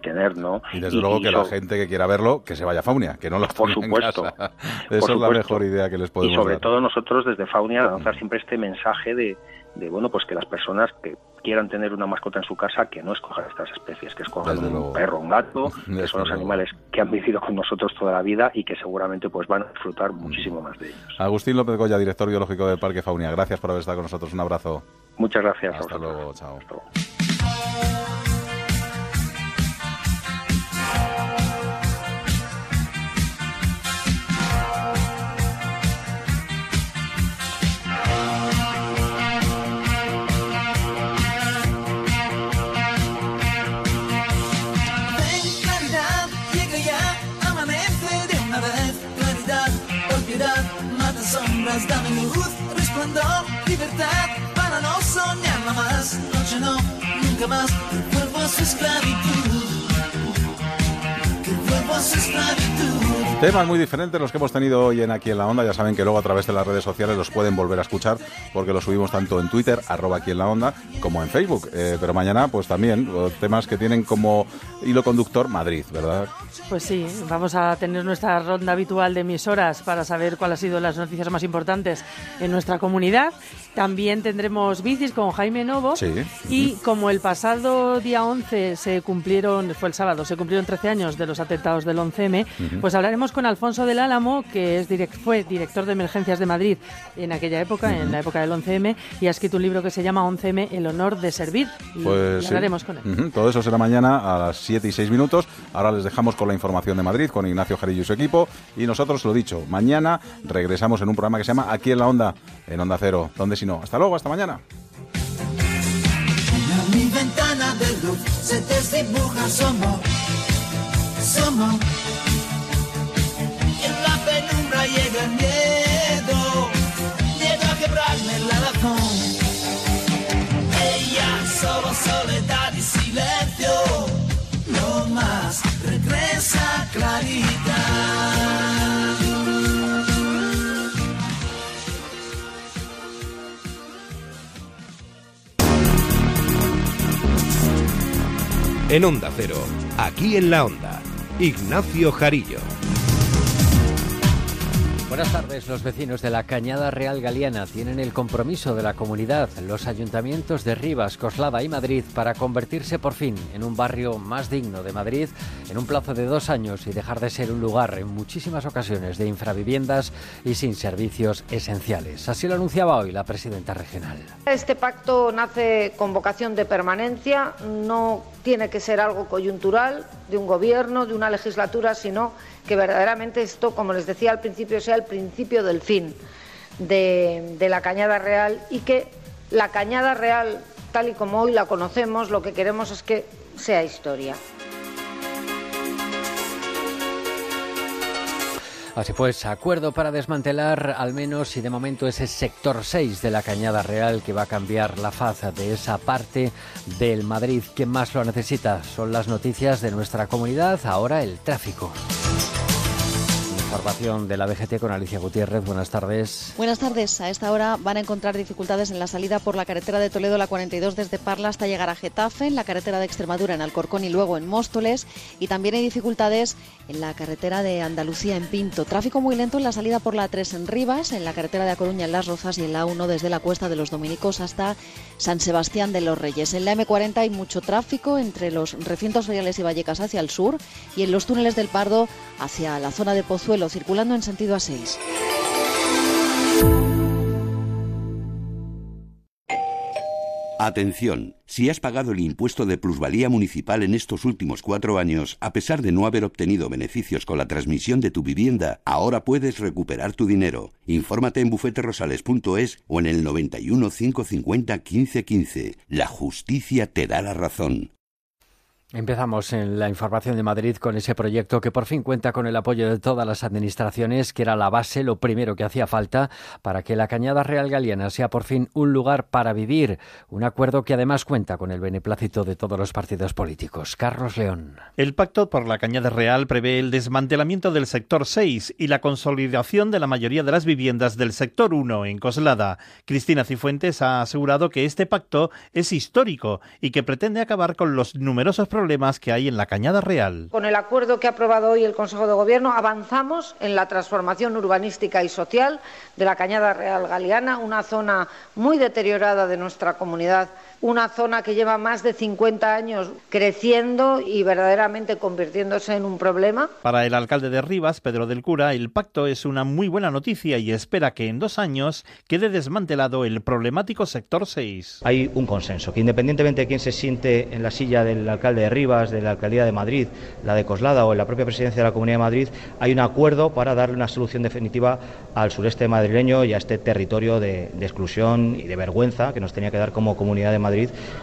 tener, ¿no? Y desde luego que la gente que quiera verlo, que se vaya a Faunia, que no lo Por supuesto. [LAUGHS] Esa es la mejor idea que les podemos Y sobre todo nosotros desde Faunia lanzar siempre este mensaje de, de, bueno, pues que las personas que quieran tener una mascota en su casa, que no escojan estas especies, que escojan un perro, un gato, [LAUGHS] que son los animales que han vivido con nosotros toda la vida y que seguramente pues van a disfrutar muchísimo más de ellos. Agustín López Goya, director biológico del Parque Faunia, gracias por haber estado con nosotros. Un abrazo. Muchas gracias. Hasta luego, chao. sombras, nunca más, que vuelvo a su esclavitud, que vuelvo a su esclavitud. Temas muy diferentes los que hemos tenido hoy en Aquí en la Onda. Ya saben que luego a través de las redes sociales los pueden volver a escuchar porque los subimos tanto en Twitter, arroba aquí en la Onda, como en Facebook. Eh, pero mañana, pues también, temas que tienen como hilo conductor Madrid, ¿verdad? Pues sí, vamos a tener nuestra ronda habitual de emisoras para saber cuáles han sido las noticias más importantes en nuestra comunidad también tendremos bicis con Jaime Novo. Y como el pasado día 11 se cumplieron, fue el sábado, se cumplieron 13 años de los atentados del 11M, pues hablaremos con Alfonso del Álamo, que es fue director de emergencias de Madrid en aquella época, en la época del 11M, y ha escrito un libro que se llama 11M, El honor de servir. Y pues hablaremos con él. Todo eso será mañana a las 7 y 6 minutos. Ahora les dejamos con la información de Madrid, con Ignacio Jarillo y su equipo. Y nosotros, lo dicho, mañana regresamos en un programa que se llama Aquí en la Onda, en Onda Cero, donde si no. Hasta luego, hasta mañana. En mi ventana de luz se desdibuja somos, somos. Llega el miedo, miedo a quebrarme la razón. Ella solo soledad y silencio, no más, regresa claridad. En Onda Cero, aquí en la Onda, Ignacio Jarillo. Buenas tardes. Los vecinos de la Cañada Real Galiana tienen el compromiso de la comunidad, los ayuntamientos de Rivas, Coslada y Madrid para convertirse por fin en un barrio más digno de Madrid en un plazo de dos años y dejar de ser un lugar en muchísimas ocasiones de infraviviendas y sin servicios esenciales. Así lo anunciaba hoy la presidenta regional. Este pacto nace con vocación de permanencia, no tiene que ser algo coyuntural de un gobierno, de una legislatura, sino que verdaderamente esto, como les decía al principio, sea el principio del fin de, de la Cañada Real y que la Cañada Real, tal y como hoy la conocemos, lo que queremos es que sea historia. Así pues, acuerdo para desmantelar al menos y de momento ese sector 6 de la Cañada Real que va a cambiar la faz de esa parte del Madrid que más lo necesita. Son las noticias de nuestra comunidad, ahora el tráfico. Información de la DGT con Alicia Gutiérrez. Buenas tardes. Buenas tardes. A esta hora van a encontrar dificultades en la salida por la carretera de Toledo, la 42 desde Parla hasta llegar a Getafe, en la carretera de Extremadura en Alcorcón y luego en Móstoles. Y también hay dificultades en la carretera de Andalucía en Pinto. Tráfico muy lento en la salida por la 3 en Rivas, en la carretera de A Coruña en Las Rozas y en la 1 desde la Cuesta de los Dominicos hasta San Sebastián de los Reyes. En la M40 hay mucho tráfico entre los recintos feriales y Vallecas hacia el sur y en los túneles del Pardo hacia la zona de Pozuelo circulando en sentido A6. Atención, si has pagado el impuesto de plusvalía municipal en estos últimos cuatro años, a pesar de no haber obtenido beneficios con la transmisión de tu vivienda, ahora puedes recuperar tu dinero. Infórmate en bufeterosales.es o en el 91 550 1515. La justicia te da la razón. Empezamos en la información de Madrid con ese proyecto que por fin cuenta con el apoyo de todas las administraciones, que era la base, lo primero que hacía falta para que la Cañada Real Galiana sea por fin un lugar para vivir. Un acuerdo que además cuenta con el beneplácito de todos los partidos políticos. Carlos León. El pacto por la Cañada Real prevé el desmantelamiento del sector 6 y la consolidación de la mayoría de las viviendas del sector 1 en Coslada. Cristina Cifuentes ha asegurado que este pacto es histórico y que pretende acabar con los numerosos problemas problemas que hay en la Cañada Real. Con el acuerdo que ha aprobado hoy el Consejo de Gobierno avanzamos en la transformación urbanística y social de la Cañada Real Galeana, una zona muy deteriorada de nuestra comunidad una zona que lleva más de 50 años creciendo y verdaderamente convirtiéndose en un problema. Para el alcalde de Rivas, Pedro del Cura, el pacto es una muy buena noticia y espera que en dos años quede desmantelado el problemático sector 6. Hay un consenso, que independientemente de quién se siente en la silla del alcalde de Rivas, de la alcaldía de Madrid, la de Coslada o en la propia presidencia de la Comunidad de Madrid, hay un acuerdo para darle una solución definitiva al sureste madrileño y a este territorio de, de exclusión y de vergüenza que nos tenía que dar como Comunidad de Madrid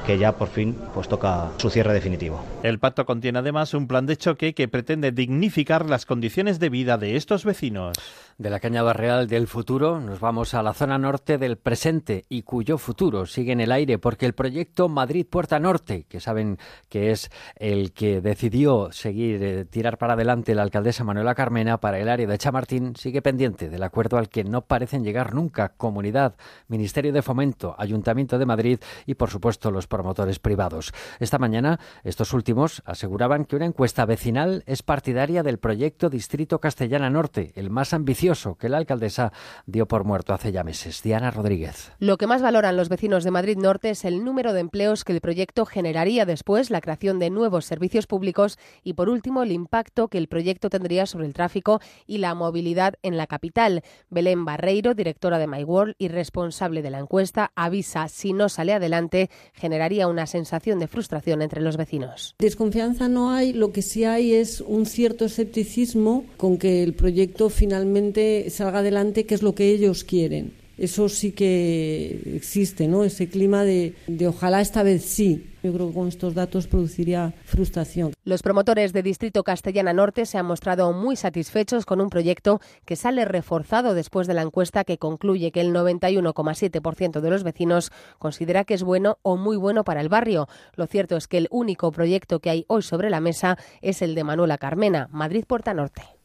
Que ya por fin pues toca su cierre definitivo. El pacto contiene además un plan de choque que pretende dignificar las condiciones de vida de estos vecinos. De la Cañada Real del futuro nos vamos a la zona norte del presente y cuyo futuro sigue en el aire porque el proyecto Madrid Puerta Norte, que saben que es el que decidió seguir eh, tirar para adelante la alcaldesa Manuela Carmena para el área de Chamartín, sigue pendiente del acuerdo al que no parecen llegar nunca Comunidad, Ministerio de Fomento, Ayuntamiento de Madrid y por supuesto los promotores privados. Esta mañana estos últimos aseguraban que una encuesta vecinal es partidaria del proyecto Distrito Castellana Norte, el más ambicioso que la alcaldesa dio por muerto hace ya meses. Diana Rodríguez. Lo que más valoran los vecinos de Madrid Norte es el número de empleos que el proyecto generaría después, la creación de nuevos servicios públicos y, por último, el impacto que el proyecto tendría sobre el tráfico y la movilidad en la capital. Belén Barreiro, directora de MyWorld y responsable de la encuesta, avisa si no sale adelante generaría una sensación de frustración entre los vecinos. Desconfianza no hay, lo que sí hay es un cierto escepticismo con que el proyecto finalmente salga adelante, que es lo que ellos quieren. Eso sí que existe, ¿no? Ese clima de, de ojalá esta vez sí. Yo creo que con estos datos produciría frustración. Los promotores de Distrito Castellana Norte se han mostrado muy satisfechos con un proyecto que sale reforzado después de la encuesta que concluye que el 91,7% de los vecinos considera que es bueno o muy bueno para el barrio. Lo cierto es que el único proyecto que hay hoy sobre la mesa es el de Manuela Carmena, Madrid Puerta Norte.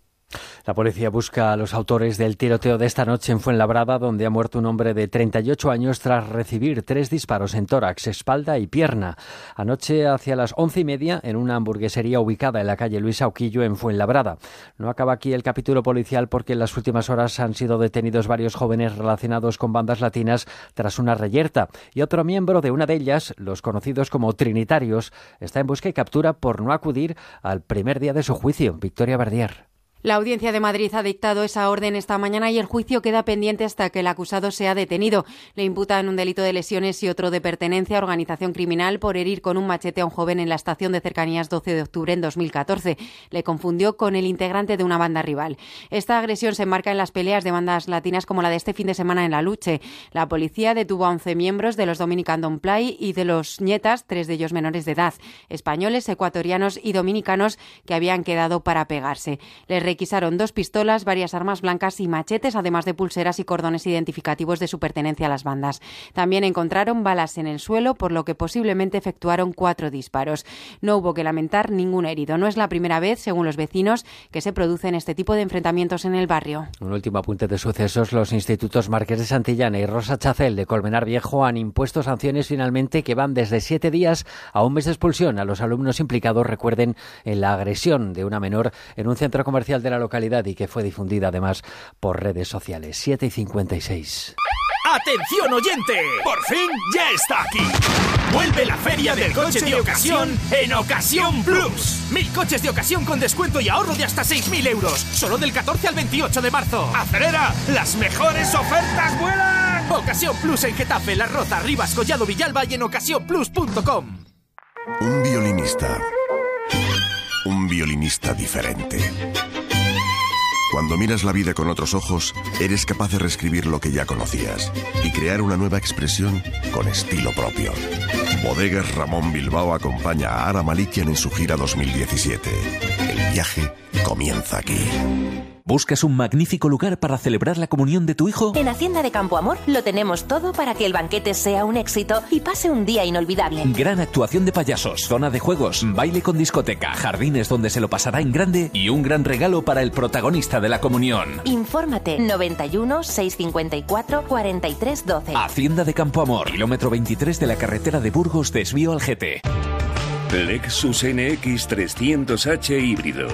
La policía busca a los autores del tiroteo de esta noche en Fuenlabrada, donde ha muerto un hombre de 38 años tras recibir tres disparos en tórax, espalda y pierna. Anoche, hacia las once y media, en una hamburguesería ubicada en la calle Luis Auquillo, en Fuenlabrada. No acaba aquí el capítulo policial porque en las últimas horas han sido detenidos varios jóvenes relacionados con bandas latinas tras una reyerta. Y otro miembro de una de ellas, los conocidos como Trinitarios, está en busca y captura por no acudir al primer día de su juicio. Victoria Verdier. La Audiencia de Madrid ha dictado esa orden esta mañana y el juicio queda pendiente hasta que el acusado sea detenido. Le imputan un delito de lesiones y otro de pertenencia a organización criminal por herir con un machete a un joven en la estación de cercanías 12 de octubre en 2014. Le confundió con el integrante de una banda rival. Esta agresión se enmarca en las peleas de bandas latinas como la de este fin de semana en la Luche. La policía detuvo a 11 miembros de los Dominican Don't Play y de los Nietas, tres de ellos menores de edad, españoles, ecuatorianos y dominicanos que habían quedado para pegarse. Requisaron dos pistolas, varias armas blancas y machetes, además de pulseras y cordones identificativos de su pertenencia a las bandas. También encontraron balas en el suelo, por lo que posiblemente efectuaron cuatro disparos. No hubo que lamentar ningún herido. No es la primera vez, según los vecinos, que se producen este tipo de enfrentamientos en el barrio. Un último apunte de sucesos. Los institutos Marqués de Santillana y Rosa Chacel de Colmenar Viejo han impuesto sanciones finalmente que van desde siete días a un mes de expulsión a los alumnos implicados, recuerden, en la agresión de una menor en un centro comercial de la localidad y que fue difundida además por redes sociales. 7 y 56. ¡Atención oyente! ¡Por fin ya está aquí! Vuelve la feria del coche de ocasión en Ocasión Plus. Mil coches de ocasión con descuento y ahorro de hasta 6.000 euros. Solo del 14 al 28 de marzo. ¡Acelera! ¡Las mejores ofertas vuelan! Ocasión Plus en Getafe, La Roza, Rivas, Collado Villalba y en ocasiónplus.com. Un violinista. Un violinista diferente. Cuando miras la vida con otros ojos, eres capaz de reescribir lo que ya conocías y crear una nueva expresión con estilo propio. Bodegas Ramón Bilbao acompaña a Ara Malikian en su gira 2017. El viaje comienza aquí. ¿Buscas un magnífico lugar para celebrar la comunión de tu hijo? En Hacienda de Campo Amor lo tenemos todo para que el banquete sea un éxito y pase un día inolvidable. Gran actuación de payasos, zona de juegos, baile con discoteca, jardines donde se lo pasará en grande y un gran regalo para el protagonista de la comunión. Infórmate 91 654 43 12. Hacienda de Campo Amor, kilómetro 23 de la carretera de Burgos, desvío al GT. Lexus NX 300H híbrido.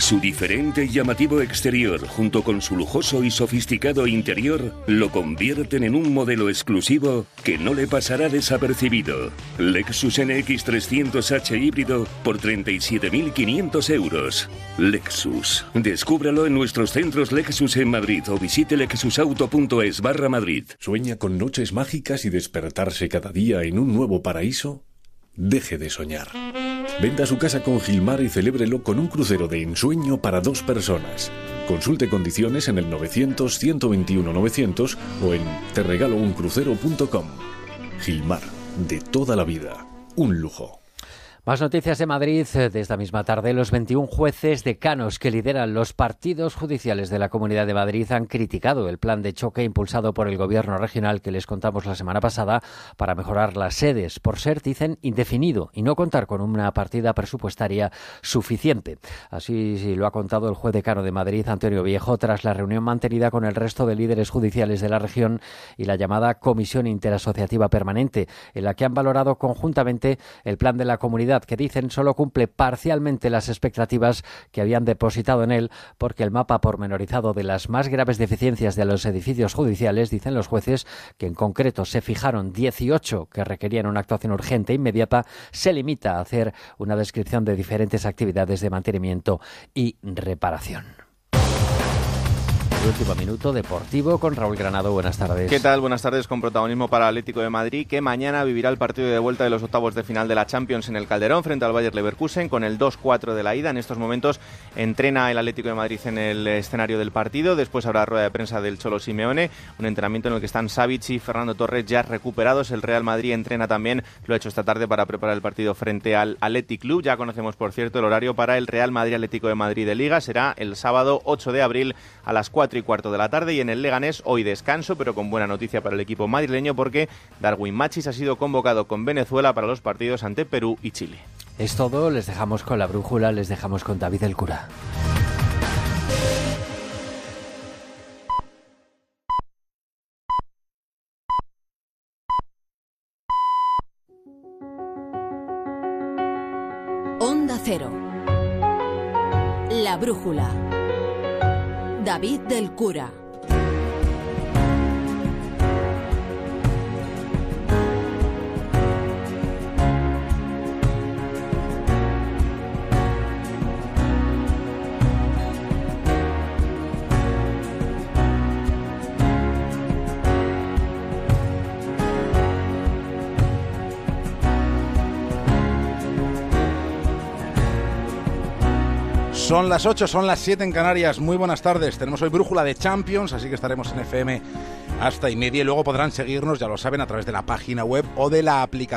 Su diferente y llamativo exterior, junto con su lujoso y sofisticado interior, lo convierten en un modelo exclusivo que no le pasará desapercibido. Lexus NX 300H híbrido por 37.500 euros. Lexus. Descúbralo en nuestros centros Lexus en Madrid o visite lexusauto.es barra Madrid. ¿Sueña con noches mágicas y despertarse cada día en un nuevo paraíso? Deje de soñar. Venda su casa con Gilmar y celébrelo con un crucero de ensueño para dos personas. Consulte condiciones en el 900-121-900 o en terregalouncrucero.com. Gilmar, de toda la vida, un lujo. Más noticias de Madrid. De esta misma tarde, los 21 jueces decanos que lideran los partidos judiciales de la Comunidad de Madrid han criticado el plan de choque impulsado por el Gobierno regional que les contamos la semana pasada para mejorar las sedes, por ser, dicen, indefinido y no contar con una partida presupuestaria suficiente. Así lo ha contado el juez decano de Madrid, Antonio Viejo, tras la reunión mantenida con el resto de líderes judiciales de la región y la llamada Comisión Interasociativa Permanente, en la que han valorado conjuntamente el plan de la comunidad que dicen solo cumple parcialmente las expectativas que habían depositado en él, porque el mapa pormenorizado de las más graves deficiencias de los edificios judiciales, dicen los jueces, que en concreto se fijaron 18 que requerían una actuación urgente e inmediata, se limita a hacer una descripción de diferentes actividades de mantenimiento y reparación. El último minuto deportivo con Raúl Granado. Buenas tardes. ¿Qué tal? Buenas tardes con protagonismo para Atlético de Madrid que mañana vivirá el partido de vuelta de los octavos de final de la Champions en el Calderón frente al Bayer Leverkusen con el 2-4 de la ida. En estos momentos entrena el Atlético de Madrid en el escenario del partido. Después habrá rueda de prensa del Cholo Simeone, un entrenamiento en el que están Savic y Fernando Torres ya recuperados. El Real Madrid entrena también, lo ha hecho esta tarde para preparar el partido frente al Athletic Club. Ya conocemos, por cierto, el horario para el Real Madrid Atlético de Madrid de Liga. Será el sábado 8 de abril a las 4 y cuarto de la tarde. Y en el Leganés, hoy descanso, pero con buena noticia para el equipo madrileño, porque Darwin Machis ha sido convocado con Venezuela para los partidos ante Perú y Chile. Es todo, les dejamos con la brújula, les dejamos con David el cura. Onda Cero. La Brújula. David del Cura. Son las 8, son las 7 en Canarias. Muy buenas tardes. Tenemos hoy brújula de Champions, así que estaremos en FM hasta y media. Y luego podrán seguirnos, ya lo saben, a través de la página web o de la aplicación.